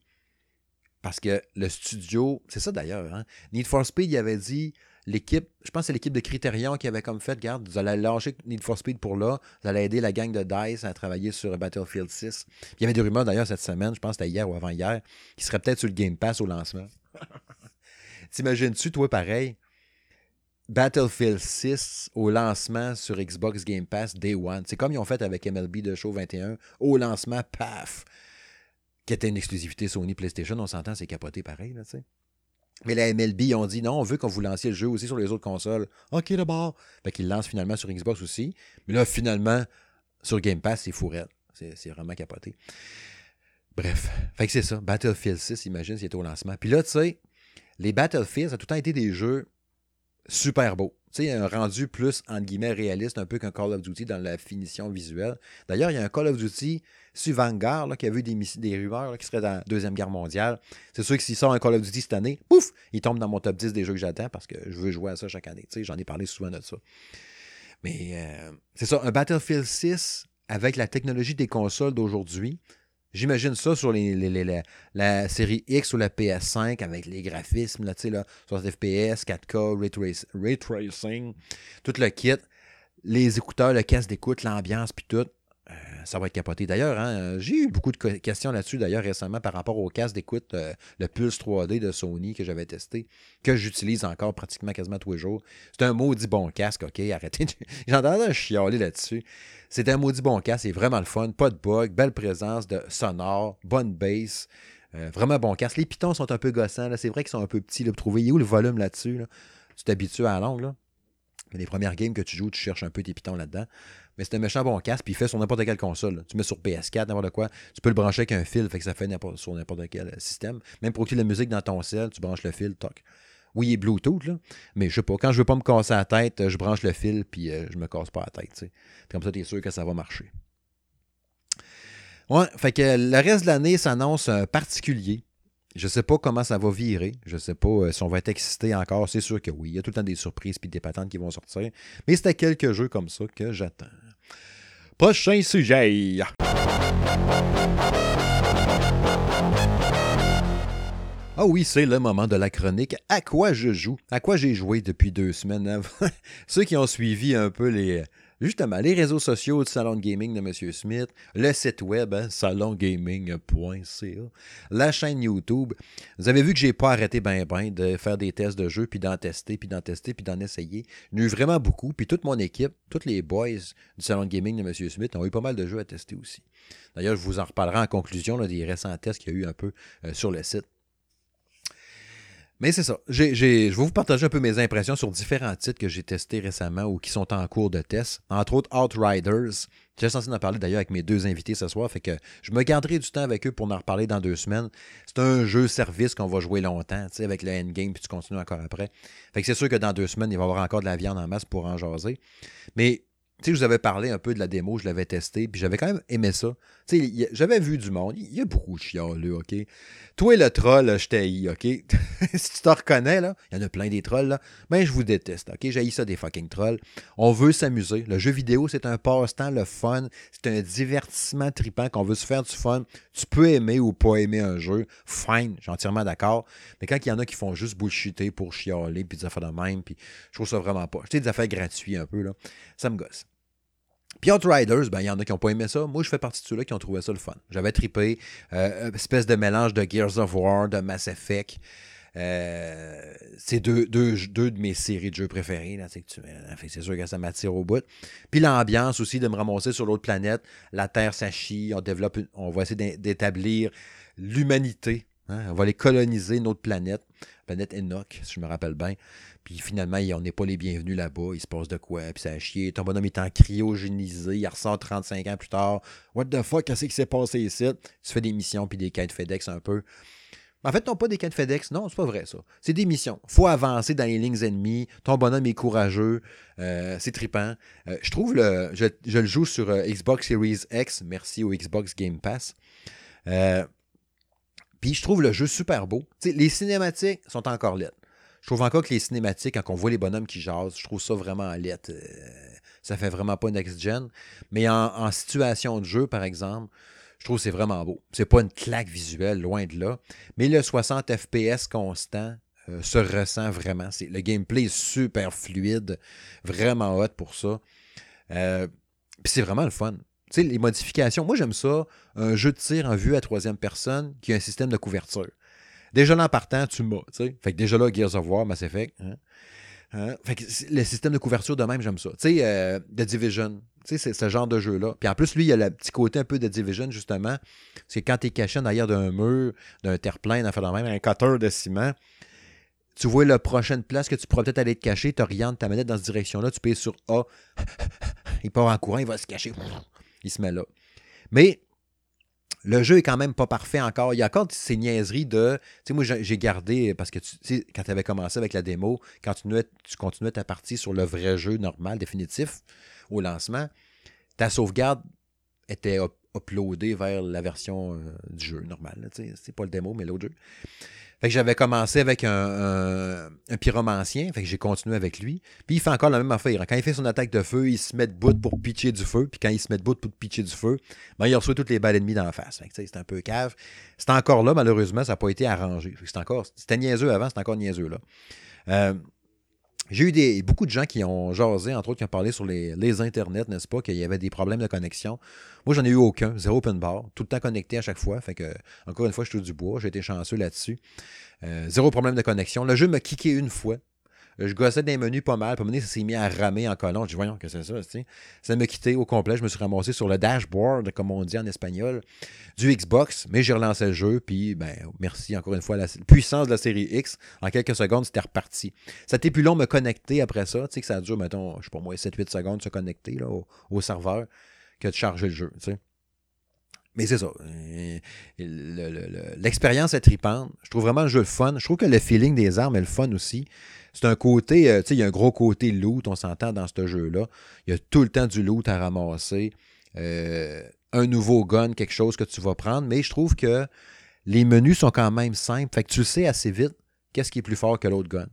Parce que le studio, c'est ça d'ailleurs, hein? Need for Speed, il avait dit l'équipe, je pense que c'est l'équipe de Criterion qui avait comme fait, regarde, vous allez lâcher Need for Speed pour là, vous allez aider la gang de DICE à travailler sur Battlefield 6. il y avait des rumeurs d'ailleurs cette semaine, je pense que c'était hier ou avant-hier, qui serait peut-être sur le Game Pass au lancement. T'imagines-tu, toi, pareil, Battlefield 6 au lancement sur Xbox Game Pass Day One? C'est comme ils ont fait avec MLB de Show 21. Au lancement, paf! Qui était une exclusivité Sony PlayStation. On s'entend, c'est capoté pareil, là, tu sais. Mais la MLB, ils ont dit non, on veut qu'on vous lanciez le jeu aussi sur les autres consoles. OK, d'abord. Fait qu'ils lancent finalement sur Xbox aussi. Mais là, finalement, sur Game Pass, c'est fourrette. C'est vraiment capoté. Bref. Fait que c'est ça. Battlefield 6, imagine s'il était au lancement. Puis là, tu sais, les Battlefield, ça a tout le temps été des jeux super beaux. Tu sais, un rendu plus, entre guillemets, réaliste, un peu qu'un Call of Duty dans la finition visuelle. D'ailleurs, il y a un Call of Duty sur Vanguard qui a vu des, des rumeurs qui serait dans la Deuxième Guerre mondiale. C'est sûr que s'il sort un Call of Duty cette année, pouf, il tombe dans mon top 10 des jeux que j'attends parce que je veux jouer à ça chaque année. Tu sais, j'en ai parlé souvent de ça. Mais euh, c'est ça, un Battlefield 6 avec la technologie des consoles d'aujourd'hui, J'imagine ça sur les, la, série X ou la PS5 avec les graphismes, là, là, 60 FPS, 4K, Ray, Tracing, tout le kit, les écouteurs, le casque d'écoute, l'ambiance, puis tout. Ça va être capoté. D'ailleurs, hein, j'ai eu beaucoup de questions là-dessus, d'ailleurs, récemment, par rapport au casque d'écoute, euh, le Pulse 3D de Sony que j'avais testé, que j'utilise encore pratiquement quasiment tous les jours. C'est un maudit bon casque, OK? Arrêtez. J'entendais un chialer là-dessus. C'est un maudit bon casque, c'est vraiment le fun, pas de bug, belle présence de sonore, bonne bass. Euh, vraiment bon casque. Les pitons sont un peu gossants, c'est vrai qu'ils sont un peu petits. Là, pour trouver où le volume là-dessus. Tu t'habitues à la langue. Là? Les premières games que tu joues, tu cherches un peu tes pitons là-dedans. Mais c'est un méchant bon casque, puis il fait sur n'importe quelle console. Tu mets sur PS4, n'importe quoi. Tu peux le brancher avec un fil, fait que ça fait sur n'importe quel système. Même pour écouter la musique dans ton cell, tu branches le fil, toc. Oui, il est Bluetooth, là, mais je sais pas. Quand je veux pas me casser la tête, je branche le fil, puis je me casse pas la tête. Comme ça, tu es sûr que ça va marcher. Ouais, fait que le reste de l'année s'annonce particulier. Je sais pas comment ça va virer. Je sais pas si on va être excité encore. C'est sûr que oui. Il y a tout le temps des surprises puis des patentes qui vont sortir. Mais c'était quelques jeux comme ça que j'attends. Prochain sujet. Ah oui, c'est le moment de la chronique. À quoi je joue? À quoi j'ai joué depuis deux semaines? Ceux qui ont suivi un peu les, justement les réseaux sociaux du Salon de Gaming de M. Smith, le site web, hein, salongaming.ca, la chaîne YouTube. Vous avez vu que j'ai pas arrêté ben ben de faire des tests de jeux, puis d'en tester, puis d'en tester, puis d'en essayer. J'en ai eu vraiment beaucoup, puis toute mon équipe, tous les boys du Salon de Gaming de M. Smith ont eu pas mal de jeux à tester aussi. D'ailleurs, je vous en reparlerai en conclusion des récents tests qu'il y a eu un peu euh, sur le site. Mais c'est ça. je vais vous partager un peu mes impressions sur différents titres que j'ai testés récemment ou qui sont en cours de test. Entre autres, Outriders. J'ai censé en parler d'ailleurs avec mes deux invités ce soir. Fait que je me garderai du temps avec eux pour en reparler dans deux semaines. C'est un jeu service qu'on va jouer longtemps, avec le endgame, puis tu continues encore après. Fait que c'est sûr que dans deux semaines, il va y avoir encore de la viande en masse pour en jaser. Mais tu sais, je vous avais parlé un peu de la démo, je l'avais testé, puis j'avais quand même aimé ça. Tu sais, j'avais vu du monde. Il y a beaucoup de là, OK? Toi, le troll, je t'haïs, OK? si tu te reconnais, là, il y en a plein des trolls, là. Ben, je vous déteste, OK? J'haïs ça des fucking trolls. On veut s'amuser. Le jeu vidéo, c'est un passe-temps, le fun. C'est un divertissement tripant qu'on veut se faire du fun. Tu peux aimer ou pas aimer un jeu. Fine, j'ai entièrement d'accord. Mais quand il y en a qui font juste bullshiter pour chialer, puis des affaires de même, puis je trouve ça vraiment pas. J'étais des affaires gratuites un peu, là. Ça me gosse. Puis Outriders, ben, il y en a qui n'ont pas aimé ça. Moi, je fais partie de ceux-là qui ont trouvé ça le fun. J'avais trippé. Euh, espèce de mélange de Gears of War, de Mass Effect. Euh, c'est deux, de mes séries de jeux préférées. C'est sûr que ça m'attire au bout. Puis l'ambiance aussi de me ramasser sur l'autre planète. La Terre s'achie. On développe, on va essayer d'établir l'humanité. Hein. On va aller coloniser notre planète. Planète Enoch, si je me rappelle bien. Puis finalement, on n'est pas les bienvenus là-bas. Il se passe de quoi? Puis ça a chier. Ton bonhomme est en cryogénisé. Il ressort 35 ans plus tard. What the fuck? Qu'est-ce qui s'est passé ici? Tu fais des missions puis des quêtes FedEx un peu. En fait, non, pas des quêtes FedEx. Non, c'est pas vrai, ça. C'est des missions. faut avancer dans les lignes ennemies. Ton bonhomme est courageux. Euh, c'est trippant. Euh, je trouve le. Je, le joue sur euh, Xbox Series X. Merci au Xbox Game Pass. Puis je trouve le jeu super beau. les cinématiques sont encore lettres. Je trouve encore que les cinématiques, quand on voit les bonhommes qui jasent, je trouve ça vraiment lettre. Euh, ça fait vraiment pas next-gen. Mais en, situation de jeu, par exemple, je trouve que c'est vraiment beau. C'est pas une claque visuelle, loin de là. Mais le 60 FPS constant euh, se ressent vraiment. Le gameplay est super fluide, vraiment hot pour ça. Euh, puis c'est vraiment le fun. Tu sais, les modifications, moi j'aime ça, un jeu de tir en vue à troisième personne qui a un système de couverture. Déjà là, en partant, tu m'as. Fait que déjà là, Gears of War, Mass Effect. Hein? Hein? Fait que le système de couverture de même, j'aime ça. Tu sais, euh, The Division, tu sais, c'est ce genre de jeu-là. Puis en plus, lui, il y a le petit côté un peu de Division, justement. C'est quand tu es caché derrière d'un mur, d'un terre-plein, d'un même, un cutter de ciment, tu vois la prochaine place que tu pourrais peut-être aller te cacher, tu orientes ta manette dans cette direction-là, tu payes sur A, il part en courant, il va se cacher, il se met là. Mais le jeu est quand même pas parfait encore. Il y a encore ces niaiseries de. Tu sais, moi, j'ai gardé, parce que tu sais, quand tu avais commencé avec la démo, quand tu, tu continuais ta partie sur le vrai jeu normal, définitif, au lancement, ta sauvegarde était uploadée vers la version euh, du jeu normal. C'est pas le démo, mais l'autre jeu. Fait que j'avais commencé avec un, un, pyromancien, fait que j'ai continué avec lui. Puis il fait encore la même affaire. Quand il fait son attaque de feu, il se met debout pour pitcher du feu. Puis quand il se met debout pour pitcher du feu, ben, il reçoit toutes les balles ennemies dans la face. C'est un peu cave. C'est encore là, malheureusement, ça n'a pas été arrangé. C'est encore, c'était niaiseux avant, c'est encore niaiseux là. Euh, j'ai eu beaucoup de gens qui ont jasé, entre autres, qui ont parlé sur les, les internets, n'est-ce pas, qu'il y avait des problèmes de connexion. Moi, j'en ai eu aucun, zéro open bar, tout le temps connecté à chaque fois. Fait que, encore une fois, je suis du bois, j'ai été chanceux là-dessus. Euh, zéro problème de connexion. Le jeu m'a kické une fois. Je gossais des menus pas mal. Puis à ça s'est mis à ramer en collant. Je dis, voyons, que c'est ça, Ça m'a quitté au complet. Je me suis ramassé sur le dashboard, comme on dit en espagnol, du Xbox. Mais j'ai relancé le jeu. Puis, ben, merci encore une fois à la puissance de la série X. En quelques secondes, c'était reparti. Ça été plus long de me connecter après ça. Tu sais, que ça dure, mettons, je sais pas moi, 7-8 secondes de se connecter au, serveur que de charger le jeu, tu. Mais c'est ça. L'expérience est tripante. Je trouve vraiment le jeu le fun. Je trouve que le feeling des armes est le fun aussi. C'est un côté, tu sais, il y a un gros côté loot, on s'entend dans ce jeu-là. Il y a tout le temps du loot à ramasser. un nouveau gun, quelque chose que tu vas prendre. Mais je trouve que les menus sont quand même simples. Fait que tu sais assez vite qu'est-ce qui est plus fort que l'autre gun.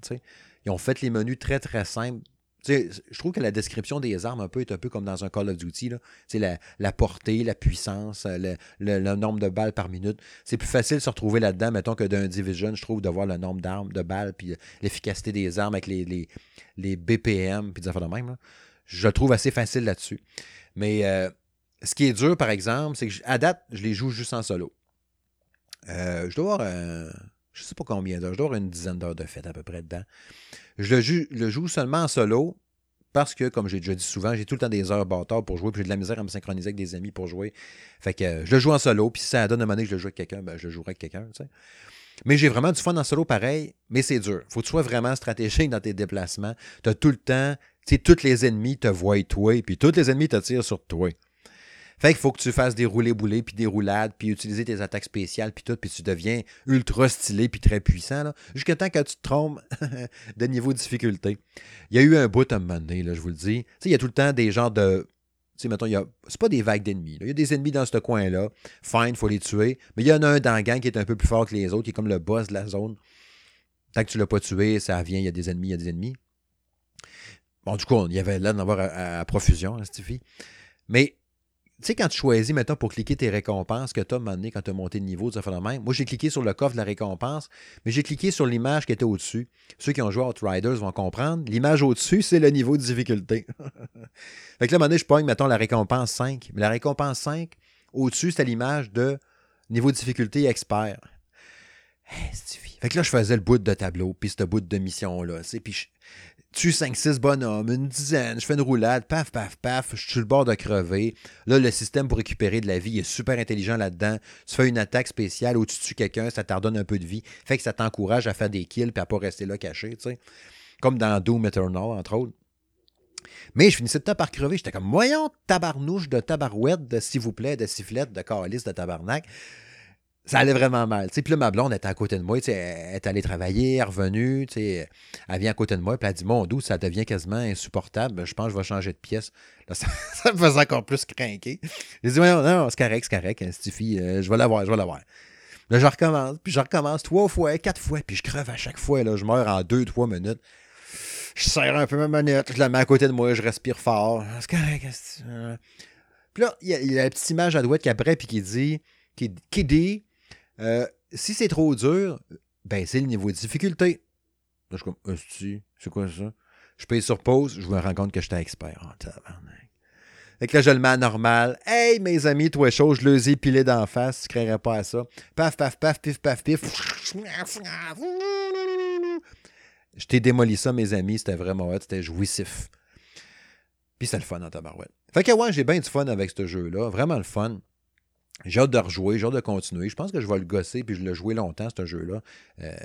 Ils ont fait les menus très, très simples. Je trouve que la description des armes un peu est un peu comme dans un Call of Duty. Là. La, la portée, la puissance, euh, le, nombre de balles par minute. C'est plus facile de se retrouver là-dedans, mettons, que d'un Division, je trouve, de voir le nombre d'armes, de balles, puis l'efficacité des armes avec les, les, BPM, puis des affaires de même. Je le trouve assez facile là-dessus. Mais euh, ce qui est dur, par exemple, c'est que à date, je les joue juste en solo. Euh, je dois avoir, euh, je sais pas combien d'heures, je dois avoir une dizaine d'heures de fête à peu près dedans. Je le, joue, seulement en solo parce que, comme j'ai déjà dit souvent, j'ai tout le temps des heures bâtard pour jouer, puis j'ai de la misère à me synchroniser avec des amis pour jouer. Fait que euh, je le joue en solo, puis si ça donne un moment que je le joue avec quelqu'un, ben, je le jouerai avec quelqu'un, Mais j'ai vraiment du fun en solo pareil, mais c'est dur. Faut que tu sois vraiment stratégique dans tes déplacements. Tu as tout le temps, tu sais, tous les ennemis te voient toi, puis tous les ennemis te tirent sur toi. Fait qu'il faut que tu fasses des roulés-boulés, puis des roulades, puis utiliser tes attaques spéciales, puis tout, puis tu deviens ultra stylé, puis très puissant, jusqu'à temps que tu te trompes de niveau de difficulté. Il y a eu un bout à un moment donné, là, je vous le dis. Tu sais, il y a tout le temps des genres de tu sais, mettons, il y a, c'est pas des vagues d'ennemis. Il y a des ennemis dans ce coin-là. Fine, il faut les tuer. Mais il y en a un dans la gang qui est un peu plus fort que les autres, qui est comme le boss de la zone. Tant que tu l'as pas tué, ça vient, il y a des ennemis, il y a des ennemis. Bon, du coup, il y avait là d'en avoir à, profusion, hein, Mais tu sais, quand tu choisis, maintenant pour cliquer tes récompenses que tu as donné quand tu as monté de niveau, ça fait le même. Moi, j'ai cliqué sur le coffre de la récompense, mais j'ai cliqué sur l'image qui était au-dessus. Ceux qui ont joué à Outriders vont comprendre. L'image au-dessus, c'est le niveau de difficulté. fait que là, à un moment donné, je pogne, mettons, la récompense 5. Mais la récompense 5, au-dessus, c'était l'image de niveau de difficulté expert. fait que là, je faisais le bout de tableau, puis ce bout de mission-là. Puis tue 5-6 bonhommes, une dizaine, je fais une roulade, paf, paf, paf, je suis le bord de crever. Là, le système pour récupérer de la vie est super intelligent là-dedans. Tu fais une attaque spéciale où tu tues quelqu'un, ça t'en donne un peu de vie. Fait que ça t'encourage à faire des kills et à pas rester là caché, tu sais. Comme dans Doom Eternal, entre autres. Mais je finissais de temps par crever. J'étais comme, voyons, tabarnouche de tabarouette, s'il vous plaît, de sifflette, de calice, de tabarnak ça allait vraiment mal. Puis là, ma blonde était à côté de moi. Elle est allée travailler, elle est revenue. Elle vient à côté de moi. Puis elle dit Mon doux, ça devient quasiment insupportable. Je pense que je vais changer de pièce. Là, ça, me faisait encore plus craquer. J'ai dit Non, non, c'est correct, c'est correct. Stiffy, euh, je vais l'avoir, je vais l'avoir. Là, je recommence. Puis je recommence trois fois, quatre fois. Puis je creve à chaque fois. Là, je meurs en deux, trois minutes. Je serre un peu ma manette. Je la mets à côté de moi. Je respire fort. C'est correct. Puis là, il y, a la petite image à droite qui après, puis qui dit qui, qui dit euh, si c'est trop dur, ben c'est le niveau de difficulté. Je suis comme, c'est quoi ça? Je paye sur pause, je me rends compte que j'étais expert. en tabarnak. Fait que là, je le mets normal. Hey, mes amis, toi chaud, je le ai pilé d'en face, tu créerais pas à ça. Paf, paf, paf, pif, paf, pif. Je t'ai démoli ça, mes amis, c'était vraiment hot, c'était jouissif. Puis c'était le fun en tabarouette. Fait que ouais, j'ai bien du fun avec ce jeu-là, vraiment le fun. J'ai hâte de rejouer, j'ai hâte de continuer. Je pense que je vais le gosser puis je l'ai joué longtemps, ce jeu-là. Euh,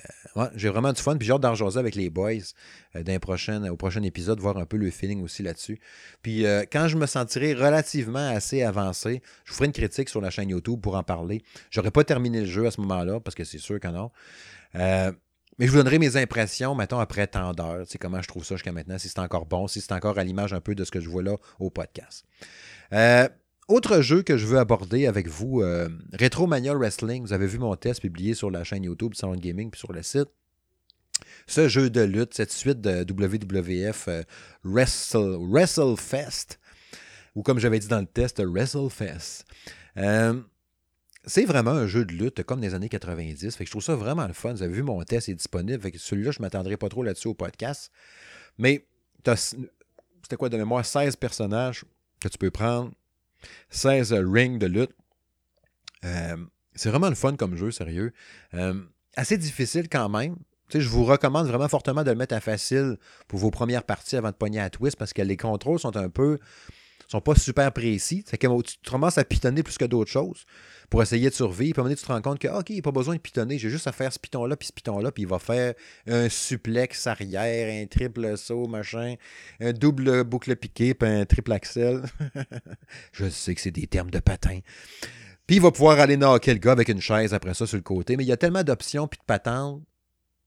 j'ai vraiment du fun. Puis j'ai hâte d'en avec les boys euh, prochain, au prochain épisode, voir un peu le feeling aussi là-dessus. Puis euh, quand je me sentirai relativement assez avancé, je vous ferai une critique sur la chaîne YouTube pour en parler. J'aurais pas terminé le jeu à ce moment-là, parce que c'est sûr que non. mais je vous donnerai mes impressions, mettons, après tant d'heures. Tu comment je trouve ça jusqu'à maintenant, si c'est encore bon, si c'est encore à l'image un peu de ce que je vois là au podcast. Euh, autre jeu que je veux aborder avec vous, euh, Retro Mania Wrestling. Vous avez vu mon test publié sur la chaîne YouTube Sound Gaming puis sur le site. Ce jeu de lutte, cette suite de WWF euh, Wrestle, WrestleFest, ou comme j'avais dit dans le test, WrestleFest. Euh, c'est vraiment un jeu de lutte comme des années 90. Fait que je trouve ça vraiment le fun. Vous avez vu mon test est disponible. celui-là, je ne m'attendrai pas trop là-dessus au podcast. Mais c'était quoi de mémoire? 16 personnages que tu peux prendre 16 rings de lutte. Euh, c'est vraiment le fun comme jeu, sérieux. Euh, assez difficile quand même. je vous recommande vraiment fortement de le mettre à facile pour vos premières parties avant de pogner à twist parce que les contrôles sont un peu sont pas super précis. C'est que tu commences à pitonner plus que d'autres choses pour essayer de survivre. Puis à un moment tu te rends compte que, OK, il n'y a pas besoin de pitonner. J'ai juste à faire ce piton-là, puis ce piton-là, puis il va faire un suplex arrière, un triple saut, machin, un double boucle piqué, puis un triple axel. Je sais que c'est des termes de patin. Puis il va pouvoir aller knocker le gars avec une chaise après ça sur le côté. Mais il y a tellement d'options puis de patentes,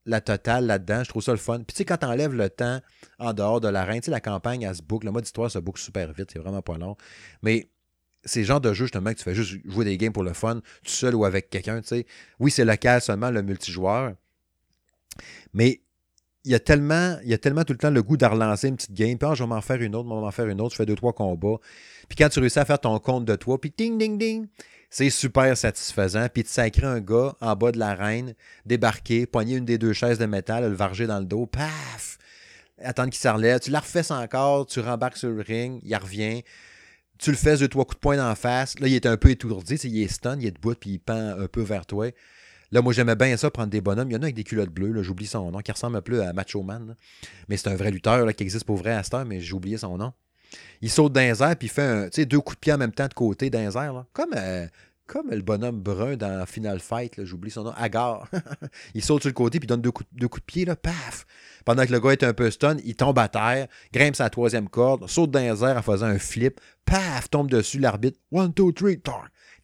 la totale là-dedans. Je trouve ça le fun. Puis tu sais, quand t'enlèves le temps en dehors de l'arène, tu sais, la campagne, elle se boucle. Le mode histoire se boucle super vite. C'est vraiment pas long. Mais c'est le genre de jeu, justement, que tu fais juste jouer des games pour le fun, tout seul ou avec quelqu'un, tu sais. Oui, c'est local seulement, le multijoueur. Mais il y a tellement, il y a tellement tout le temps le goût de relancer une petite game. Puis, ah, je m'en faire une autre, je vais m'en faire une autre. Je fais deux, trois combats. Puis quand tu réussis à faire ton compte de toi, puis ding, ding, ding, c'est super satisfaisant. Puis de sacrer un gars en bas de l'arène, débarquer, poigner une des deux chaises de métal, le varger dans le dos, paf! Attendre qu'il s'enlève. Tu la refais encore, tu rembarques sur le ring, il revient. Tu le fais deux, trois coups de poing en face. Là, il est un peu étourdi, il est stun, il est debout, puis il pend un peu vers toi. Là, moi, j'aimais bien ça, prendre des bonhommes. Il y en a avec des culottes bleues, j'oublie son nom, qui ressemble un peu à Macho Man. Mais c'est un vrai lutteur qui existe pour vrai à mais j'ai oublié son nom. Il saute dans les puis il fait deux coups de pied en même temps de côté dans les. Comme, euh, comme le bonhomme brun dans Final Fight, j'oublie son nom, Agar. il saute sur le côté, puis donne deux coups, deux coups de pied, paf! Pendant que le gars est un peu stun, il tombe à terre, grimpe sa troisième corde, saute dans les en faisant un flip, paf! Tombe dessus l'arbitre. One, two, three,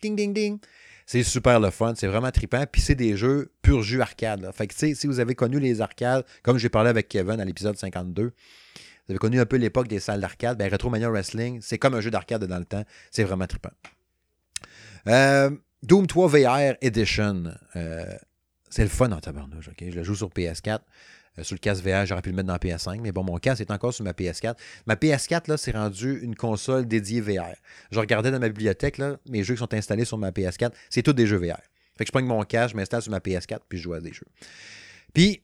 ding, ding, ding. C'est super le fun, c'est vraiment trippant. Puis c'est des jeux pur jus arcade. Fait que, si vous avez connu les arcades, comme j'ai parlé avec Kevin à l'épisode 52, vous avez connu un peu l'époque des salles d'arcade, ben Retromania Wrestling, c'est comme un jeu d'arcade dans le temps. C'est vraiment trippant. Euh, Doom 3 VR Edition. Euh, c'est le fun en tabarnouche, OK? Je le joue sur PS4. Euh, sur le casque VR, j'aurais pu le mettre dans PS5, mais bon, mon casque est encore sur ma PS4. Ma PS4, là, c'est rendu une console dédiée VR. Je regardais dans ma bibliothèque, là, mes jeux qui sont installés sur ma PS4, c'est tous des jeux VR. Fait que je prends mon casque, je m'installe sur ma PS4, puis je joue à des jeux. Puis,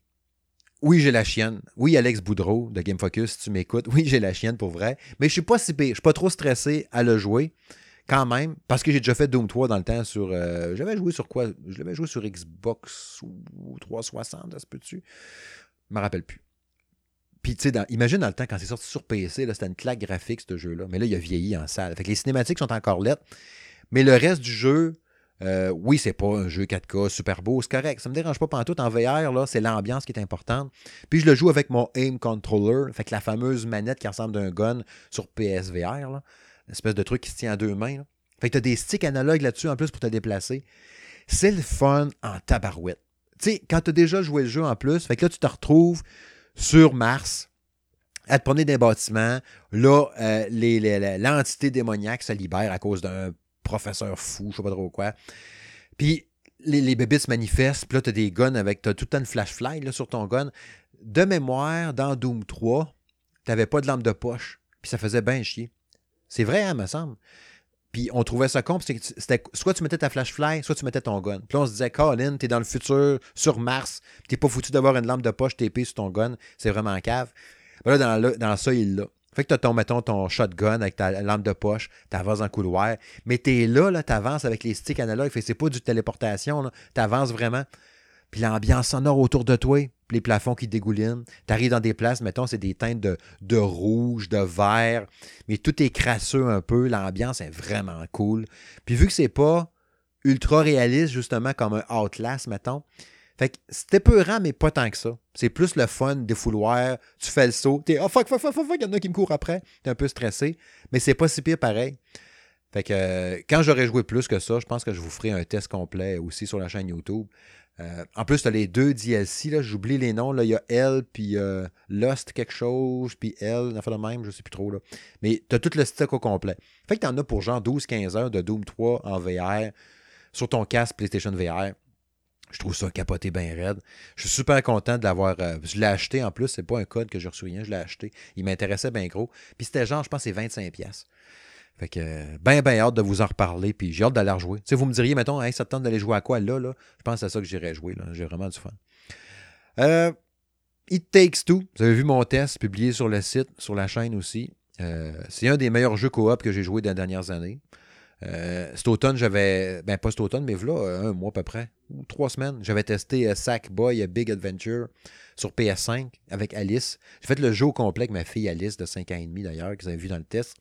oui, j'ai la chienne. Oui, Alex Boudreau de Game Focus, tu m'écoutes. Oui, j'ai la chienne pour vrai. Mais je suis pas si Je suis pas trop stressé à le jouer quand même, parce que j'ai déjà fait Doom 3 dans le temps sur. Euh, j'avais joué sur quoi? Je l'avais joué sur Xbox ou 360, ça se peut-tu? Je me rappelle plus. Puis, tu sais, imagine dans le temps, quand c'est sorti sur PC, c'était une claque graphique, ce jeu-là. Mais là, il a vieilli en salle. Fait les cinématiques sont encore lettres. Mais le reste du jeu, euh, oui, c'est pas un jeu 4K super beau, c'est correct. Ça me dérange pas tout En VR, là, c'est l'ambiance qui est importante. Puis je le joue avec mon aim controller, fait que la fameuse manette qui ressemble d'un gun sur PSVR, là, espèce de truc qui se tient à deux mains. Fait que tu as des sticks analogues là-dessus en plus pour te déplacer. C'est le fun en tabarouette tu sais, quand tu as déjà joué le jeu en plus, fait que là, tu te retrouves sur Mars à te promener des bâtiments. Là, euh, l'entité démoniaque se libère à cause d'un professeur fou, je sais pas trop quoi. Puis les, bébés se manifestent, puis là, tu as des guns avec. Tu as tout le temps une flashlight là, sur ton gun. De mémoire, dans Doom 3, tu n'avais pas de lampe de poche, puis ça faisait bien chier. C'est vrai, hein, me semble. Puis on trouvait ça con, c'était soit tu mettais ta flashlight, soit tu mettais ton gun. Puis là, on se disait, Colin, t'es dans le futur, sur Mars, t'es pas foutu d'avoir une lampe de poche TP sur ton gun, c'est vraiment cave. Ben là, dans, dans ça, il l'a. Fait que tu as ton, mettons, ton shotgun avec ta lampe de poche, t'avances dans le couloir, mais t'es là, là, t'avances avec les sticks analogues, fait c'est pas du téléportation, t'avances vraiment. Puis l'ambiance sonore autour de toi, les plafonds qui dégoulinent. Tu arrives dans des places, mettons, c'est des teintes de, de, rouge, de vert, mais tout est crasseux un peu. L'ambiance est vraiment cool. Puis vu que c'est pas ultra réaliste, justement, comme un Outlast, mettons, fait que c'était peurant, mais pas tant que ça. C'est plus le fun des fouloirs. Tu fais le saut. T'es oh fuck, fuck, fuck, fuck, il y en a qui me courent après. T'es un peu stressé. Mais c'est pas si pire pareil. Fait que euh, quand j'aurais joué plus que ça, je pense que je vous ferai un test complet aussi sur la chaîne YouTube. Euh, en plus, tu as les deux DLC, là, j'oublie les noms. Là. Il y a Elle, puis euh, Lost quelque chose, puis Elle, on a le même, je sais plus trop. Là. Mais tu as tout le stock au complet. Fait que tu en as pour genre 12-15 heures de Doom 3 en VR sur ton casque PlayStation VR. Je trouve ça capoté bien raide. Je suis super content de l'avoir. Euh, je l'ai acheté en plus, c'est pas un code que reçu rien, je l'ai acheté. Il m'intéressait bien gros. Puis c'était genre, je pense, c'est 25$. Fait que, ben, ben hâte de vous en reparler, puis j'ai hâte d'aller rejouer. Tu vous me diriez, mettons, hey, ça te tente d'aller jouer à quoi là, là? Je pense à ça que j'irai jouer. J'ai vraiment du fun. Euh, It Takes Two. Vous avez vu mon test publié sur le site, sur la chaîne aussi. C'est un des meilleurs jeux coop que j'ai joué dans les dernières années. Cet automne, j'avais. Ben, pas cet automne, mais voilà, un mois à peu près, ou trois semaines, j'avais testé Sackboy A Big Adventure sur PS5 avec Alice. J'ai fait le jeu au complet avec ma fille Alice de 5 ans et demi d'ailleurs, que vous avez vu dans le test.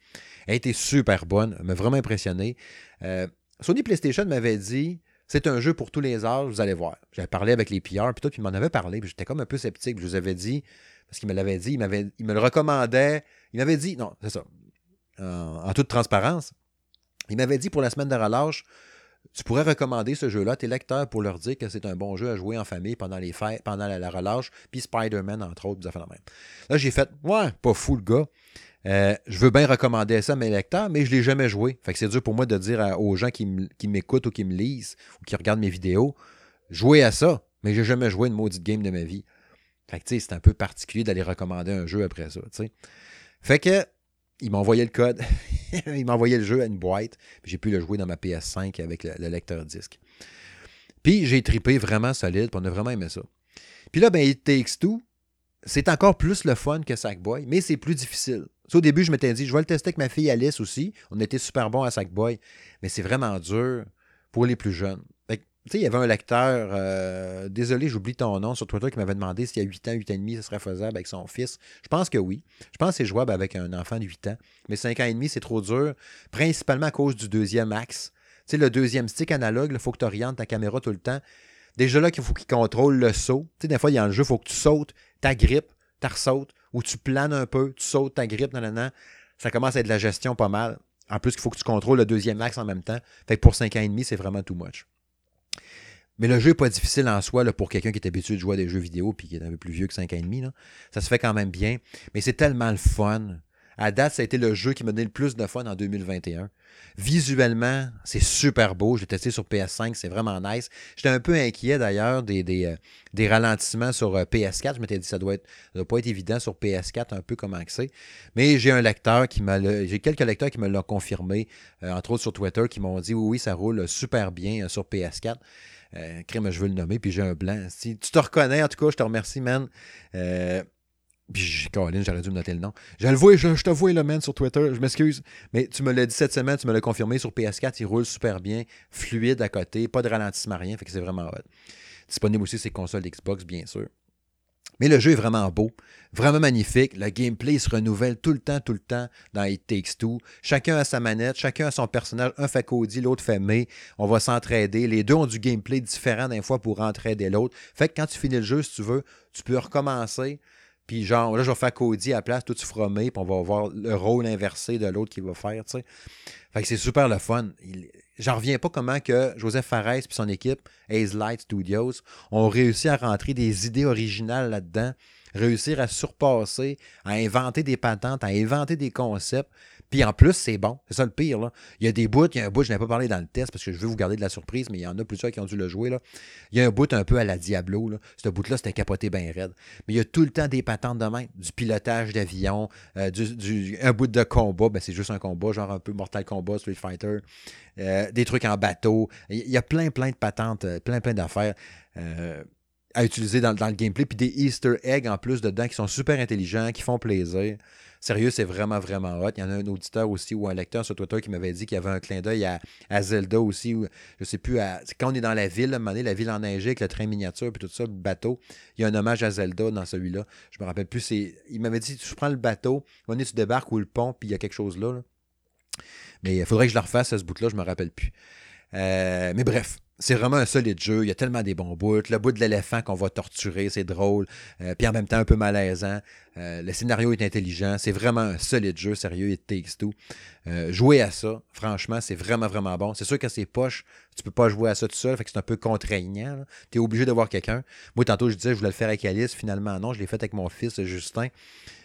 Elle était super bonne, elle m'a vraiment impressionné. Euh, Sony PlayStation m'avait dit c'est un jeu pour tous les âges, vous allez voir. J'avais parlé avec les PR, puis tout, puis m'en avait parlé, puis j'étais comme un peu sceptique. Je vous avais dit, parce qu'il me l'avait dit, il, m'avait, il me le recommandait. Il m'avait dit, non, c'est ça, en, toute transparence, il m'avait dit pour la semaine de relâche, tu pourrais recommander ce jeu-là à tes lecteurs pour leur dire que c'est un bon jeu à jouer en famille pendant les fêtes, pendant la, relâche, puis Spider-Man, entre autres, avez la même. Là, j'ai fait, ouais, pas fou le gars. Euh, je veux bien recommander ça à mes lecteurs, mais je ne l'ai jamais joué. Fait que c'est dur pour moi de dire aux gens qui m'écoutent ou qui me lisent ou qui regardent mes vidéos, jouez à ça, mais j'ai jamais joué une maudite game de ma vie. Fait que, c'est un peu particulier d'aller recommander un jeu après ça. Fait que, il m'a envoyé le code, il m'a envoyé le jeu à une boîte, j'ai pu le jouer dans ma PS5 avec le, lecteur disque. Puis j'ai tripé vraiment solide, puis on a vraiment aimé ça. Puis là, ben, It Takes c'est encore plus le fun que Sackboy, mais c'est plus difficile. au début, je m'étais dit, je vais le tester avec ma fille Alice aussi. On était super bon à Sackboy, mais c'est vraiment dur pour les plus jeunes. Sais, il y avait un lecteur, euh, désolé, j'oublie ton nom, sur Twitter, qui m'avait demandé s'il y a 8 ans, 8 ans et demi, ce serait faisable avec son fils. Je pense que oui. Je pense que c'est jouable avec un enfant de 8 ans. Mais 5 ans et demi, c'est trop dur, principalement à cause du deuxième axe. Tu le deuxième stick analogue, il faut que tu orientes ta caméra tout le temps. Déjà là, il faut qu'il contrôle le saut. Tu sais, des fois, il y a un jeu, il faut que tu sautes, ta grippe, tu ressautes, ou tu planes un peu, tu sautes, ta grippe, nanana. Ça commence à être de la gestion pas mal. En plus, il faut que tu contrôles le deuxième axe en même temps. Fait que pour 5 ans et demi, c'est vraiment too much. Mais le jeu n'est pas difficile en soi pour quelqu'un qui est habitué de jouer à des jeux vidéo puis qui est un peu plus vieux que 5 ans et demi. Ça se fait quand même bien. Mais c'est tellement le fun. À date, ça a été le jeu qui m'a donné le plus de fun en 2021. Visuellement, c'est super beau. Je l'ai testé sur PS5, c'est vraiment nice. J'étais un peu inquiet d'ailleurs des, euh, ralentissements sur euh, PS4. Je m'étais dit ça doit être doit pas être évident sur PS4, un peu comment c'est. Mais j'ai un lecteur qui m'a j'ai quelques lecteurs qui me l'ont confirmé, euh, entre autres sur Twitter, qui m'ont dit oui, oui, ça roule super bien sur PS4. Euh, je veux le nommer, puis j'ai un blanc. Si tu te reconnais, en tout cas, je te remercie, man. Euh, puis, Caroline, j'aurais dû me noter le nom. Je, le vois, je, te vois, le man, sur Twitter. Je m'excuse. Mais tu me l'as dit cette semaine, tu me l'as confirmé sur PS4. Il roule super bien, fluide à côté, pas de ralentissement, rien. Fait que c'est vraiment hot. Disponible aussi sur consoles Xbox, bien sûr. Mais le jeu est vraiment beau, vraiment magnifique. Le gameplay se renouvelle tout le temps, tout le temps dans It Takes Two. Chacun a sa manette, chacun a son personnage. Un fait Cody, l'autre fait May. On va s'entraider. Les deux ont du gameplay différent d'un fois pour entraider l'autre. Fait que quand tu finis le jeu, si tu veux, tu peux recommencer. Puis genre, là, je vais faire Cody à la place, toi tu feras May, puis on va voir le rôle inversé de l'autre qui va faire, tu sais. Fait que c'est super le fun. J'en reviens pas comment que Joseph Fares et son équipe, Ace Light Studios, ont réussi à rentrer des idées originales là-dedans, réussir à surpasser, à inventer des patentes, à inventer des concepts. Puis en plus, c'est bon. C'est ça le pire. Là. Il y a des bouts, il y a un bout, je n'ai pas parlé dans le test parce que je veux vous garder de la surprise, mais il y en a plusieurs qui ont dû le jouer. Là. Il y a un bout un peu à la Diablo. Là. Ce bout-là, c'était capoté bien raide. Mais il y a tout le temps des patentes de main, du pilotage d'avion, euh, du, un bout de combat. Ben, c'est juste un combat, genre un peu Mortal Kombat, Street Fighter. Euh, des trucs en bateau. Il y a plein, plein de patentes, euh, plein, plein d'affaires à utiliser dans, le gameplay. Puis des Easter eggs en plus dedans qui sont super intelligents, qui font plaisir. Sérieux, c'est vraiment, vraiment hot. Il y en a un auditeur aussi ou un lecteur sur Twitter qui m'avait dit qu'il y avait un clin d'œil à, Zelda aussi. Où, je sais plus, quand on est dans la ville, à un moment donné, la ville enneigée avec le train miniature puis tout ça, le bateau, il y a un hommage à Zelda dans celui-là. Je me rappelle plus. Il m'avait dit tu prends le bateau, on tu débarques ou le pont, puis il y a quelque chose là. Mais il faudrait que je le refasse à ce bout-là, je me rappelle plus. Euh, mais bref, c'est vraiment un solide jeu. Il y a tellement des bons bouts. Le bout de l'éléphant qu'on va torturer, c'est drôle. Euh, puis en même temps, un peu malaisant. Euh, le scénario est intelligent. C'est vraiment un solide jeu, sérieux. It takes two. Euh, jouer à ça, franchement, c'est vraiment, vraiment bon. C'est sûr que c'est poche. Tu peux pas jouer à ça tout seul. Fait que c'est un peu contraignant. Tu es obligé de voir quelqu'un. Moi, tantôt, je disais, je voulais le faire avec Alice. Finalement, non. Je l'ai fait avec mon fils, Justin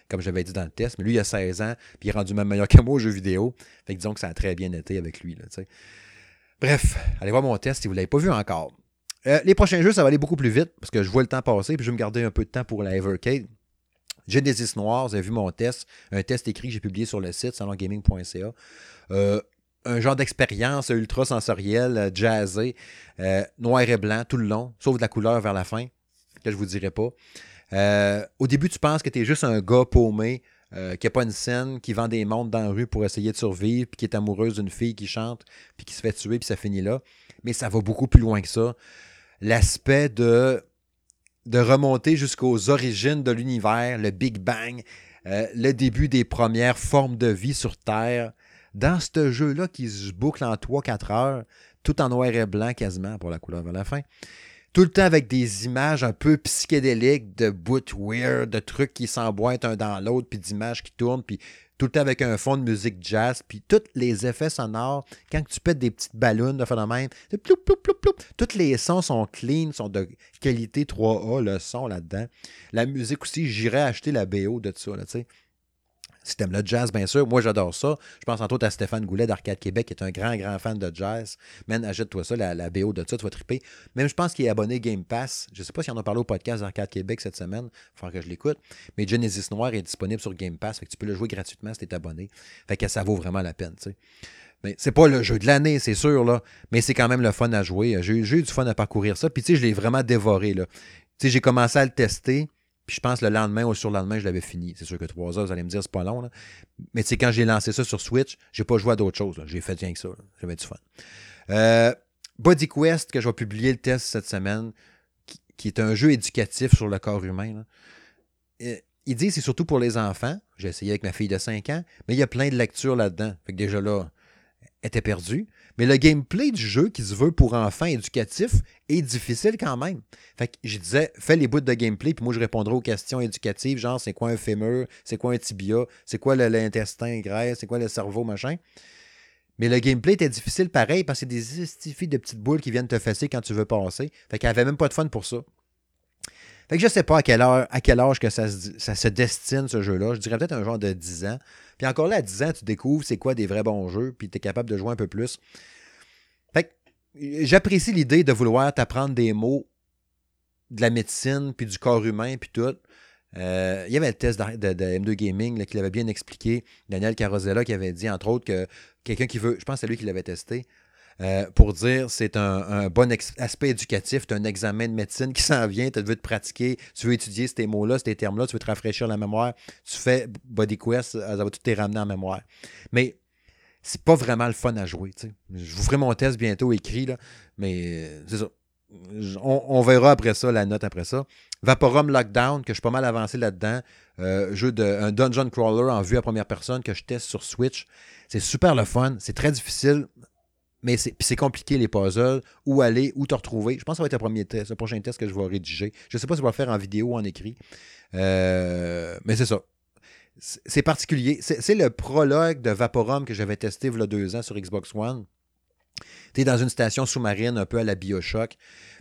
comme j'avais dit dans le test. Mais lui, il a 16 ans, puis il est rendu même meilleur que moi au jeu vidéo. Fait que disons que ça a très bien été avec lui. Là, Bref, allez voir mon test si vous ne l'avez pas vu encore. Euh, les prochains jeux, ça va aller beaucoup plus vite parce que je vois le temps passer puis je vais me garder un peu de temps pour la Evercade. Genesis Noir, vous avez vu mon test, un test écrit que j'ai publié sur le site salongaming.ca. Euh, un genre d'expérience ultra sensorielle, euh, jazzé, noir et blanc tout le long, sauf de la couleur vers la fin, que je vous dirai pas. au début, tu penses que tu es juste un gars paumé euh, qui n'a pas une scène, qui vend des montres dans la rue pour essayer de survivre, puis qui est amoureuse d'une fille qui chante, puis qui se fait tuer, puis ça finit là. Mais ça va beaucoup plus loin que ça. L'aspect de, de remonter jusqu'aux origines de l'univers, le Big Bang, euh, le début des premières formes de vie sur Terre, dans ce jeu-là qui se boucle en 3-4 heures, tout en noir et blanc quasiment pour la couleur vers la fin tout le temps avec des images un peu psychédéliques, de bouts weird, de trucs qui s'emboîtent un dans l'autre, puis d'images qui tournent, puis tout le temps avec un fond de musique jazz, puis tous les effets sonores, quand tu pètes des petites ballons de phénomène, ploup, ploup, ploup, tous les sons sont clean, sont de qualité 3A, le son là-dedans. La musique aussi, j'irais acheter la BO de ça, tu sais. Si t'aimes le jazz, bien sûr, moi j'adore ça. Je pense entre autres à Stéphane Goulet d'Arcade Québec, qui est un grand, grand fan de jazz. Man, achète-toi ça, la, BO de ça, tu vas triper. Même je pense qu'il est abonné Game Pass. Je sais pas s'il en a parlé au podcast d'Arcade Québec cette semaine. Il faut que je l'écoute. Mais Genesis Noir est disponible sur Game Pass. Tu peux le jouer gratuitement si tu es abonné. Fait que ça vaut vraiment la peine, tu sais. Mais c'est pas le jeu de l'année, c'est sûr, là. Mais c'est quand même le fun à jouer. J'ai eu du fun à parcourir ça. Puis tu je l'ai vraiment dévoré, là. Tu j'ai commencé à le tester je pense le lendemain ou le lendemain, je l'avais fini. C'est sûr que trois heures, vous allez me dire, c'est pas long. Mais c'est quand j'ai lancé ça sur Switch, j'ai pas joué à d'autres choses. J'ai fait rien que ça. J'avais du fun. Euh, Body Quest, que je vais publier le test cette semaine, qui, est un jeu éducatif sur le corps humain. Euh, il dit c'est surtout pour les enfants. J'ai essayé avec ma fille de 5 ans, mais il y a plein de lectures là-dedans. Fait que déjà là, était perdue. Mais le gameplay du jeu qui se veut pour enfants éducatif est difficile quand même. Fait que je disais, fais les bouts de gameplay, puis moi je répondrai aux questions éducatives, genre c'est quoi un fémur, c'est quoi un tibia, c'est quoi l'intestin grêle, c'est quoi le cerveau, machin. Mais le gameplay était difficile pareil parce que des istifies de petites boules qui viennent te fesser quand tu veux passer. Fait qu'elle avait même pas de fun pour ça. Fait que je sais pas à quelle heure, à quel âge que ça se, ça se destine ce jeu-là. Je dirais peut-être un genre de 10 ans. Puis encore là, à 10 ans, tu découvres c'est quoi des vrais bons jeux, puis tu es capable de jouer un peu plus. Fait que j'apprécie l'idée de vouloir t'apprendre des mots de la médecine, puis du corps humain, puis tout. Euh, il y avait le test de, M2 Gaming qui l'avait bien expliqué. Daniel Carosella qui avait dit, entre autres, que quelqu'un qui veut, je pense que c'est lui qui l'avait testé, euh, pour dire c'est un, bon aspect éducatif, tu as un examen de médecine qui s'en vient, tu veux te pratiquer, tu veux étudier ces mots-là, ces termes-là, tu veux te rafraîchir la mémoire, tu fais Body Quest, ça va tout te ramener en mémoire. Mais c'est pas vraiment le fun à jouer. Je vous ferai mon test bientôt écrit, mais c'est ça. On, verra après ça, la note après ça. Vaporum Lockdown, que je suis pas mal avancé là-dedans. Euh, jeu de un dungeon crawler en vue à première personne que je teste sur Switch. C'est super le fun. C'est très difficile mais c'est compliqué les puzzles, où aller, où te retrouver. Je pense que ça va être le premier test, le prochain test que je vais rédiger. Je ne sais pas si je vais le faire en vidéo ou en écrit. Euh, mais c'est ça. C'est particulier. C'est le prologue de Vaporum que j'avais testé il y a deux ans sur Xbox One. Tu es dans une station sous-marine un peu à la Bioshock,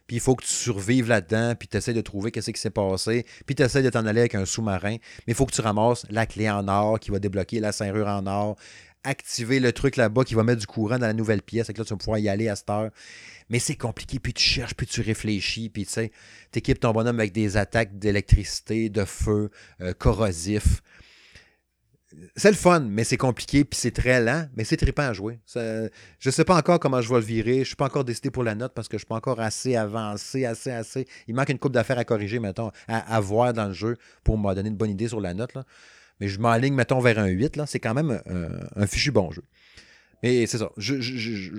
puis il faut que tu survives là-dedans, puis tu essaies de trouver qu'est-ce qui s'est passé, puis tu essaies de t'en aller avec un sous-marin, mais il faut que tu ramasses la clé en or qui va débloquer la serrure en or, activer le truc là-bas qui va mettre du courant dans la nouvelle pièce. Et là, tu vas pouvoir y aller à cette heure. Mais c'est compliqué, puis tu cherches, puis tu réfléchis, puis tu sais, tu équipes ton bonhomme avec des attaques d'électricité, de feu, euh, corrosif. C'est le fun, mais c'est compliqué, puis c'est très lent, mais c'est trippant à jouer. je ne sais pas encore comment je vais le virer. Je ne suis pas encore décidé pour la note parce que je ne suis pas encore assez avancé, assez, assez. Il manque une coupe d'affaires à corriger, mettons, à, voir dans le jeu pour me donner une bonne idée sur la note. Mais je m'enligne, mettons, vers un 8. Là. C'est quand même un, fichu bon jeu. Mais c'est ça. Je, je,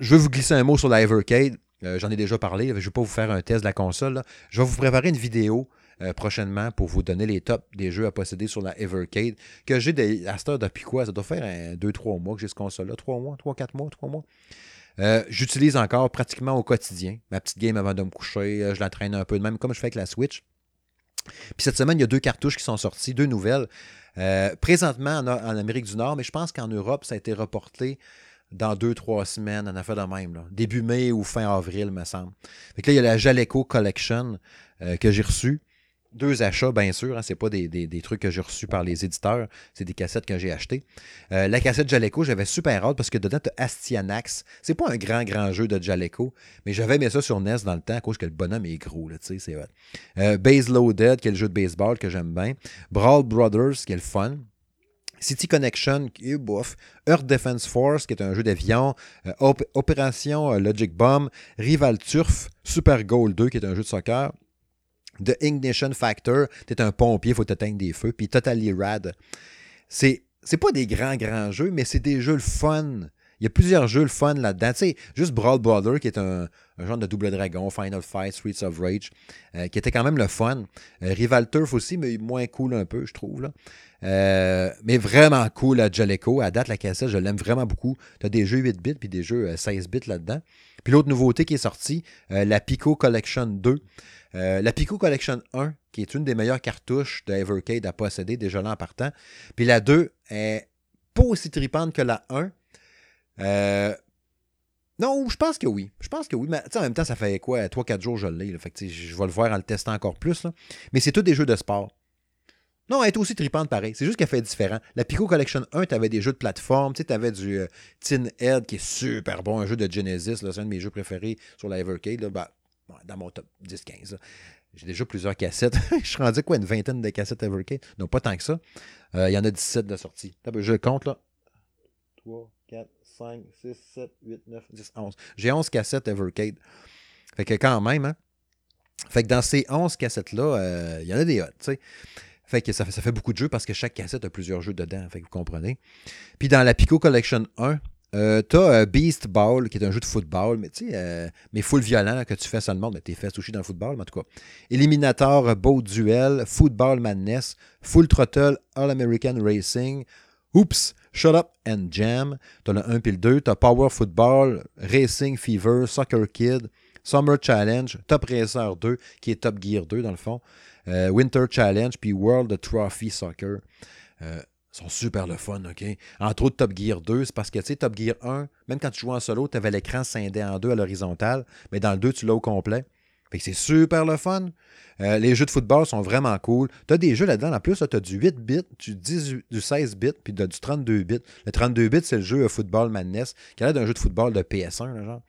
veux vous glisser un mot sur la Evercade. Euh, j'en ai déjà parlé. Je ne vais pas vous faire un test de la console. Je vais vous préparer une vidéo euh, prochainement pour vous donner les tops des jeux à posséder sur la Evercade. Que j'ai à cette heure depuis quoi? Ça doit faire 2-3 mois que j'ai ce console-là. 3 mois, 3-4 mois, 3 mois. Euh, j'utilise encore pratiquement au quotidien. Ma petite game avant de me coucher, je la traîne un peu de même, comme je fais avec la Switch. Puis cette semaine, il y a deux cartouches qui sont sorties, deux nouvelles. Euh, présentement en, Amérique du Nord, mais je pense qu'en Europe, ça a été reporté dans deux, trois semaines, en affaire de même. Début mai ou fin avril, me semble. Fait là, il y a la Jaleco Collection euh, que j'ai reçue deux achats, bien sûr. Hein, c'est pas des, trucs que j'ai reçus par les éditeurs. C'est des cassettes que j'ai achetées. Euh, la cassette Jaleco, j'avais super hâte parce que dedans, tu as Astyanax. C'est pas un grand, grand jeu de Jaleco, mais j'avais mis ça sur NES dans le temps à cause que le bonhomme est gros. Là, c'est euh, Base Loaded, qui est le jeu de baseball que j'aime bien. Brawl Brothers, qui est le fun. City Connection, qui est bof. Earth Defense Force, qui est un jeu d'avion. Euh, Opération Logic Bomb. Rival Turf. Super Goal 2, qui est un jeu de soccer. The Ignition Factor, tu es un pompier, il faut t'éteindre des feux, puis Totally Rad. C'est, c'est pas des grands, grands jeux, mais c'est des jeux le fun. Il y a plusieurs jeux le fun là-dedans. Tu sais, juste Brawl Brother, qui est un, genre de double dragon, Final Fight, Streets of Rage, euh, qui était quand même le fun. Euh, Rival Turf aussi, mais moins cool un peu, je trouve. Euh, mais vraiment cool à Jaleco. À date, la cassette, je l'aime vraiment beaucoup. Tu as des jeux 8 bits puis des jeux 16 bits là-dedans. Puis l'autre nouveauté qui est sortie, la Pico Collection 2. la Pico Collection 1, qui est une des meilleures cartouches de Evercade à posséder, déjà là en partant. Puis la 2 est pas aussi tripante que la 1. Euh, non, je pense que oui. Je pense que oui. Mais en même temps, ça fait quoi? 3-4 jours, je l'ai. Fait je vais le voir en le testant encore plus. Mais c'est tous des jeux de sport. Non, elle est aussi tripante pareil. C'est juste qu'elle fait différent. La Pico Collection 1, tu avais des jeux de plateforme. Tu avais du euh, Tin Head qui est super bon, un jeu de Genesis. C'est un de mes jeux préférés sur la Evercade. Bah, dans mon top 10-15. J'ai déjà plusieurs cassettes. je suis rendu quoi, une vingtaine de cassettes Evercade? Non, pas tant que ça. Euh, il y en a 17 de sortie. Je compte là. 3, 4, 5, 6, 7, 8, 9, 10, 11. J'ai 11 cassettes Evercade. Fait que quand même, hein. Fait que dans ces 11 cassettes-là, euh, il y en a des hot, tu sais. Fait que ça fait, beaucoup de jeux parce que chaque cassette a plusieurs jeux dedans. Fait que vous comprenez. Puis dans la Pico Collection 1, euh, t'as Beast Ball, qui est un jeu de football, mais tu sais, euh, mais full violent que tu fais seulement, mais t'es fait sushi dans le football, mais en tout cas. Eliminator, Boat Duel, Football Madness, Full Throttle, All American Racing, Oops, Shut Up and Jam. T'as le 1 puis le 2. T'as Power Football, Racing Fever, Soccer Kid, Summer Challenge, Top Racer 2, qui est Top Gear 2 dans le fond, euh, Winter Challenge, puis World Trophy Soccer sont super le fun, OK? Entre autres, Top Gear 2, c'est parce que, tu sais, Top Gear 1, même quand tu jouais en solo, tu avais l'écran scindé en deux à l'horizontale, mais dans le 2, tu l'as au complet. Fait que c'est super le fun. Euh, les jeux de football sont vraiment cool. Tu as des jeux là-dedans. En plus, tu as du 8 bits, du, 18, du 16 bits, puis du 32 bits. Le 32 bits, c'est le jeu Football Madness, qui a l'air d'un jeu de football de PS1, là, genre.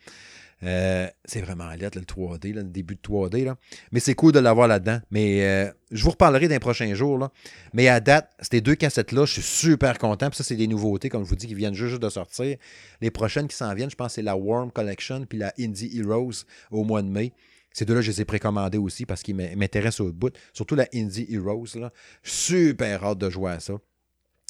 Euh, c'est vraiment lettre, le 3D, le début de 3D. Là. Mais c'est cool de l'avoir là-dedans. Mais euh, je vous reparlerai dans les prochains jours. Là. Mais à date, ces deux cassettes-là, je suis super content. Puis ça, c'est des nouveautés, comme je vous dis, qui viennent juste de sortir. Les prochaines qui s'en viennent, je pense, c'est la Worm Collection puis la Indie Heroes au mois de mai. Ces deux-là, je les ai précommandés aussi parce qu'ils m'intéressent au bout. Surtout la Indie Heroes. Là. Super hâte de jouer à ça.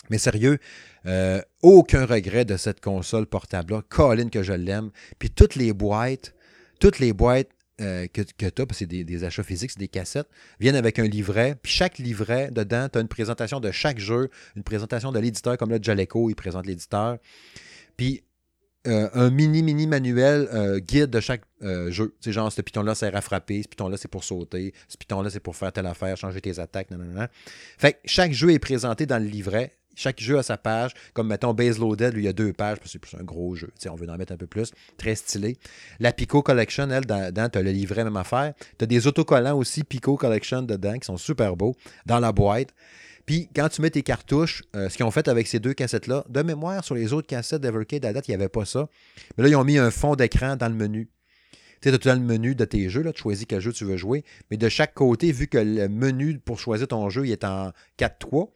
Mais sérieux, euh, aucun regret de cette console portable-là. Colin que je l'aime. Puis toutes les boîtes, toutes les boîtes euh, que, que tu as, parce que c'est des, achats physiques, c'est des cassettes, viennent avec un livret. Puis chaque livret, dedans, tu as une présentation de chaque jeu, une présentation de l'éditeur, comme là, Jaleco, il présente l'éditeur. Puis euh, un mini, mini manuel guide de chaque jeu. C'est genre, ce piton-là sert à frapper, ce piton-là c'est pour sauter, ce piton-là c'est pour faire telle affaire, changer tes attaques, nanana. Fait que chaque jeu est présenté dans le livret chaque jeu a sa page. Comme mettons Base Loaded, lui, il y a deux pages, parce que c'est plus un gros jeu. on veut en mettre un peu plus. Très stylé. La Pico Collection, elle, dedans, tu as le livret, même affaire. Tu as des autocollants aussi Pico Collection dedans qui sont super beaux dans la boîte. Puis quand tu mets tes cartouches, euh, ce qu'ils ont fait avec ces deux cassettes-là, de mémoire, sur les autres cassettes d'Evercade à date, il n'y avait pas ça. Mais là, ils ont mis un fond d'écran dans le menu. Tu sais, tu as le menu de tes jeux, là, tu choisis quel jeu tu veux jouer. Mais de chaque côté, vu que le menu pour choisir ton jeu il est en 4-3,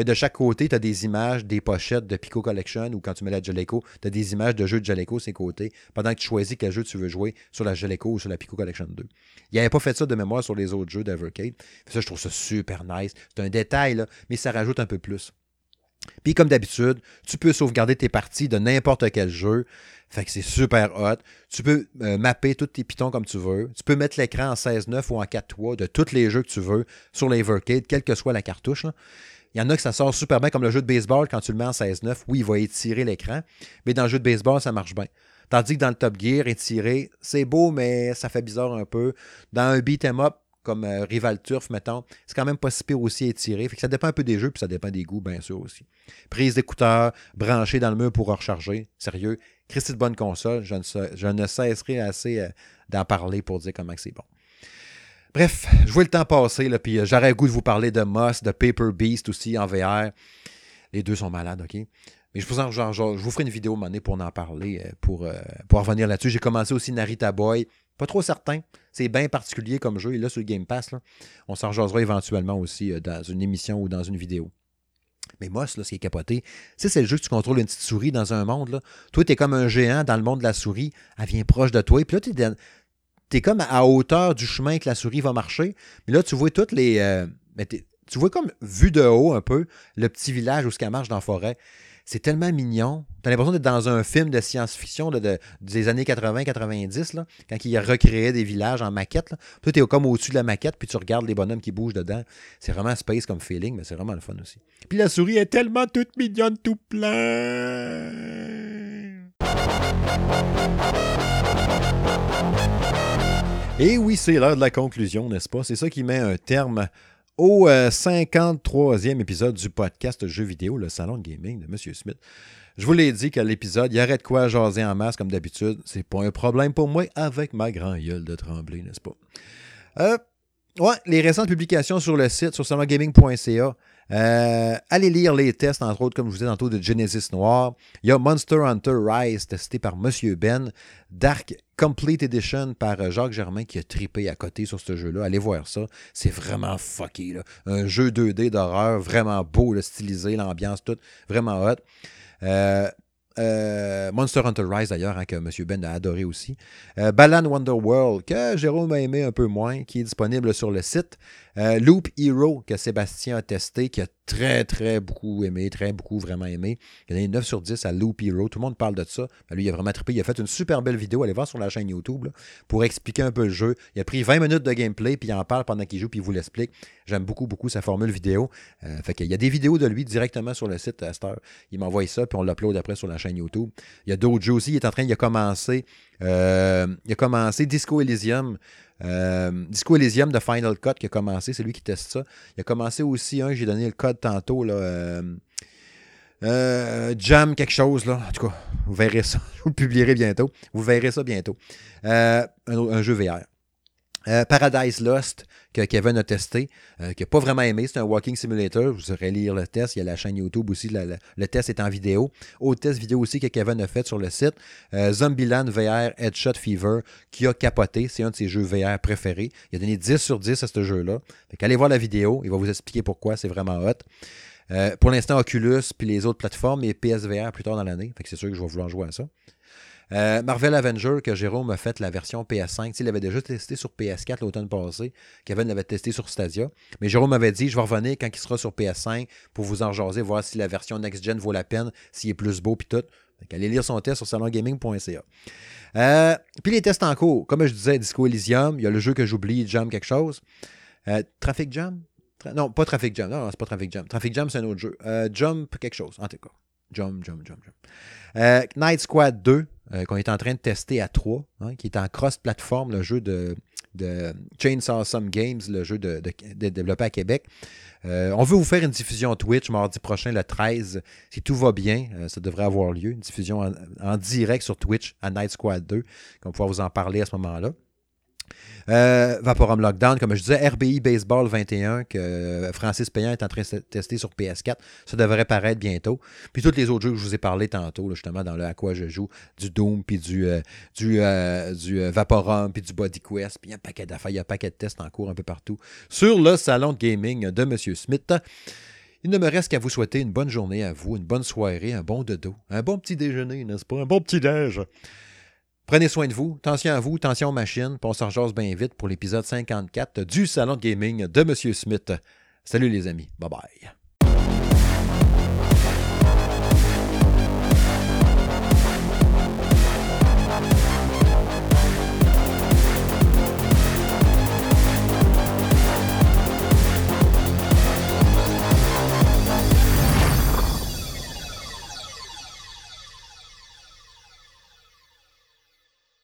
mais de chaque côté, tu as des images, des pochettes de Pico Collection ou quand tu mets la Jaleco, tu as des images de jeux de Jaleco ces côtés pendant que tu choisis quel jeu tu veux jouer sur la Jaleco ou sur la Pico Collection 2. Il n'avait pas fait ça de mémoire sur les autres jeux d'Evercade. Ça, je trouve ça super nice. C'est un détail, mais ça rajoute un peu plus. Puis comme d'habitude, tu peux sauvegarder tes parties de n'importe quel jeu. Fait que c'est super hot. Tu peux euh, mapper tous tes pitons comme tu veux. Tu peux mettre l'écran en 16.9 ou en 4.3 de tous les jeux que tu veux sur l'Evercade, quelle que soit la cartouche. Il y en a que ça sort super bien, comme le jeu de baseball, quand tu le mets en 16-9, oui, il va étirer l'écran, mais dans le jeu de baseball, ça marche bien. Tandis que dans le Top Gear, étirer, c'est beau, mais ça fait bizarre un peu. Dans un beat'em up, comme euh, Rival Turf, mettons, c'est quand même pas si pire aussi étiré. Fait que ça dépend un peu des jeux, puis ça dépend des goûts, bien sûr aussi. Prise d'écouteurs, branché dans le mur pour recharger. Sérieux, Christy de bonne console, je ne, je ne cesserai assez euh, d'en parler pour dire comment c'est bon. Bref, je vois le temps passer, là, puis euh, j'aurais le goût de vous parler de Moss, de Paper Beast aussi en VR. Les deux sont malades, OK? Mais je vous, en, je vous ferai une vidéo monnaie pour en parler, euh, pour, euh, pour revenir là-dessus. J'ai commencé aussi Narita Boy. Pas trop certain. C'est bien particulier comme jeu. Et là, sur Game Pass, là, on s'en rejoindra éventuellement aussi dans une émission ou dans une vidéo. Mais Moss, là, ce qui est capoté, c'est le jeu que tu contrôles une petite souris dans un monde. Là. Toi, tu comme un géant dans le monde de la souris. Elle vient proche de toi. Puis là, tu es, tu es comme à hauteur du chemin que la souris va marcher. Mais là, tu vois toutes les. Euh, tu vois comme vu de haut un peu le petit village où ce qu'elle marche dans la forêt. C'est tellement mignon. Tu as l'impression d'être dans un film de science-fiction de, des années 80-90, quand il recréait des villages en maquette. Là. Es comme au-dessus de la maquette, puis tu regardes les bonhommes qui bougent dedans. C'est vraiment space comme feeling, mais c'est vraiment le fun aussi. Puis la souris est tellement toute mignonne, tout plein. Et oui, c'est l'heure de la conclusion, n'est-ce pas? C'est ça qui met un terme au 53e euh, épisode du podcast Jeux vidéo, le salon gaming de M. Smith. Je vous l'ai dit qu'à l'épisode, il y aurait de quoi jaser en masse comme d'habitude. C'est pas un problème pour moi avec ma grand gueule de trembler, n'est-ce pas? Euh, ouais, les récentes publications sur le site, sur salongaming.ca, euh, allez lire les tests, entre autres, comme je vous disais tantôt, de Genesis Noir. Il y a Monster Hunter Rise, testé par Monsieur Ben. Dark Complete Edition par euh, Jacques Germain, qui a tripé à côté sur ce jeu-là. Allez voir ça. C'est vraiment fucké. Là. Un jeu 2D d'horreur, vraiment beau, stylisé, l'ambiance, tout. Vraiment hot. Euh, Monster Hunter Rise, d'ailleurs, hein, que M. Ben a adoré aussi. Euh, Balan Wonderworld, que Jérôme a aimé un peu moins, qui est disponible sur le site. Euh, Loop Hero, que Sébastien a testé, qui a très, très beaucoup aimé, très beaucoup vraiment aimé. Il a donné 9 sur 10 à Loop Hero. Tout le monde parle de ça. Ben, lui, il a vraiment trippé. Il a fait une super belle vidéo. Allez voir sur la chaîne YouTube pour expliquer un peu le jeu. Il a pris 20 minutes de gameplay, puis il en parle pendant qu'il joue, puis il vous l'explique. J'aime beaucoup, beaucoup sa formule vidéo. Euh, fait qu'il y a des vidéos de lui directement sur le site à Il m'envoie ça, puis on l'upload après sur la chaîne YouTube. Il y a d'autres jeux aussi. Il est en train, il a commencé, euh, il a commencé Disco Elysium. Euh, Disco Elysium de Final Cut qui a commencé, c'est lui qui teste ça. Il a commencé aussi un, j'ai donné le code tantôt, là, euh, euh, Jam quelque chose, là. En tout cas, vous verrez ça. Je vous le publierai bientôt. Vous verrez ça bientôt. un, jeu VR. Euh, Paradise Lost, que Kevin a testé, euh, qu'il n'a pas vraiment aimé. C'est un walking simulator. Vous aurez lire le test. Il y a la chaîne YouTube aussi. le test est en vidéo. Autre test vidéo aussi que Kevin a fait sur le site. Euh, Zombieland VR Headshot Fever, qui a capoté. C'est un de ses jeux VR préférés. Il a donné 10 sur 10 à ce jeu-là. Allez voir la vidéo. Il va vous expliquer pourquoi. C'est vraiment hot. pour l'instant, Oculus puis les autres plateformes et PSVR plus tard dans l'année. c'est sûr que je vais vouloir jouer à ça. Euh, Marvel Avenger, que Jérôme a fait la version PS5. Il avait déjà testé sur PS4 l'automne passé. Kevin l'avait testé sur Stadia. Mais Jérôme m'avait dit je vais revenir quand il sera sur PS5 pour vous en jaser, voir si la version next-gen vaut la peine, s'il est plus beau, puis tout. allez lire son test sur salongaming.ca. Euh, puis les tests en cours. Comme je disais, Disco Elysium, il y a le jeu que j'oublie, Jam quelque chose. Euh, Traffic Jam? Non, pas Traffic Jam. Non, c'est pas Traffic Jam. Traffic Jam, c'est un autre jeu. Jump quelque chose, en tout cas. Jump, jump, jump, jump. Night Squad 2, euh, qu'on est en train de tester à 3, hein, qui est en cross-platform, le jeu de, Chainsaw Some Games, le jeu de, développé à Québec. Euh, on veut vous faire une diffusion Twitch mardi prochain, le 13. Si tout va bien, euh, ça devrait avoir lieu. Une diffusion en, en, direct sur Twitch à Night Squad 2. On va pouvoir vous en parler à ce moment-là. Euh, Vaporum Lockdown, comme je disais, RBI Baseball 21, que Francis Payan est en train de tester sur PS4. Ça devrait paraître bientôt. Puis tous les autres jeux que je vous ai parlé tantôt, justement, dans le à quoi je joue, du Doom, puis du, euh, du, euh, du Vaporum, puis du Body Quest, puis il un paquet d'affaires, il y a un paquet de tests en cours un peu partout sur le salon de gaming de M. Smith. Il ne me reste qu'à vous souhaiter une bonne journée à vous, une bonne soirée, un bon dodo, un bon petit déjeuner, n'est-ce pas? Un bon petit déj. Prenez soin de vous, attention à vous, attention aux machines, puis on bien vite pour l'épisode 54 du Salon de Gaming de M. Smith. Salut les amis, bye bye.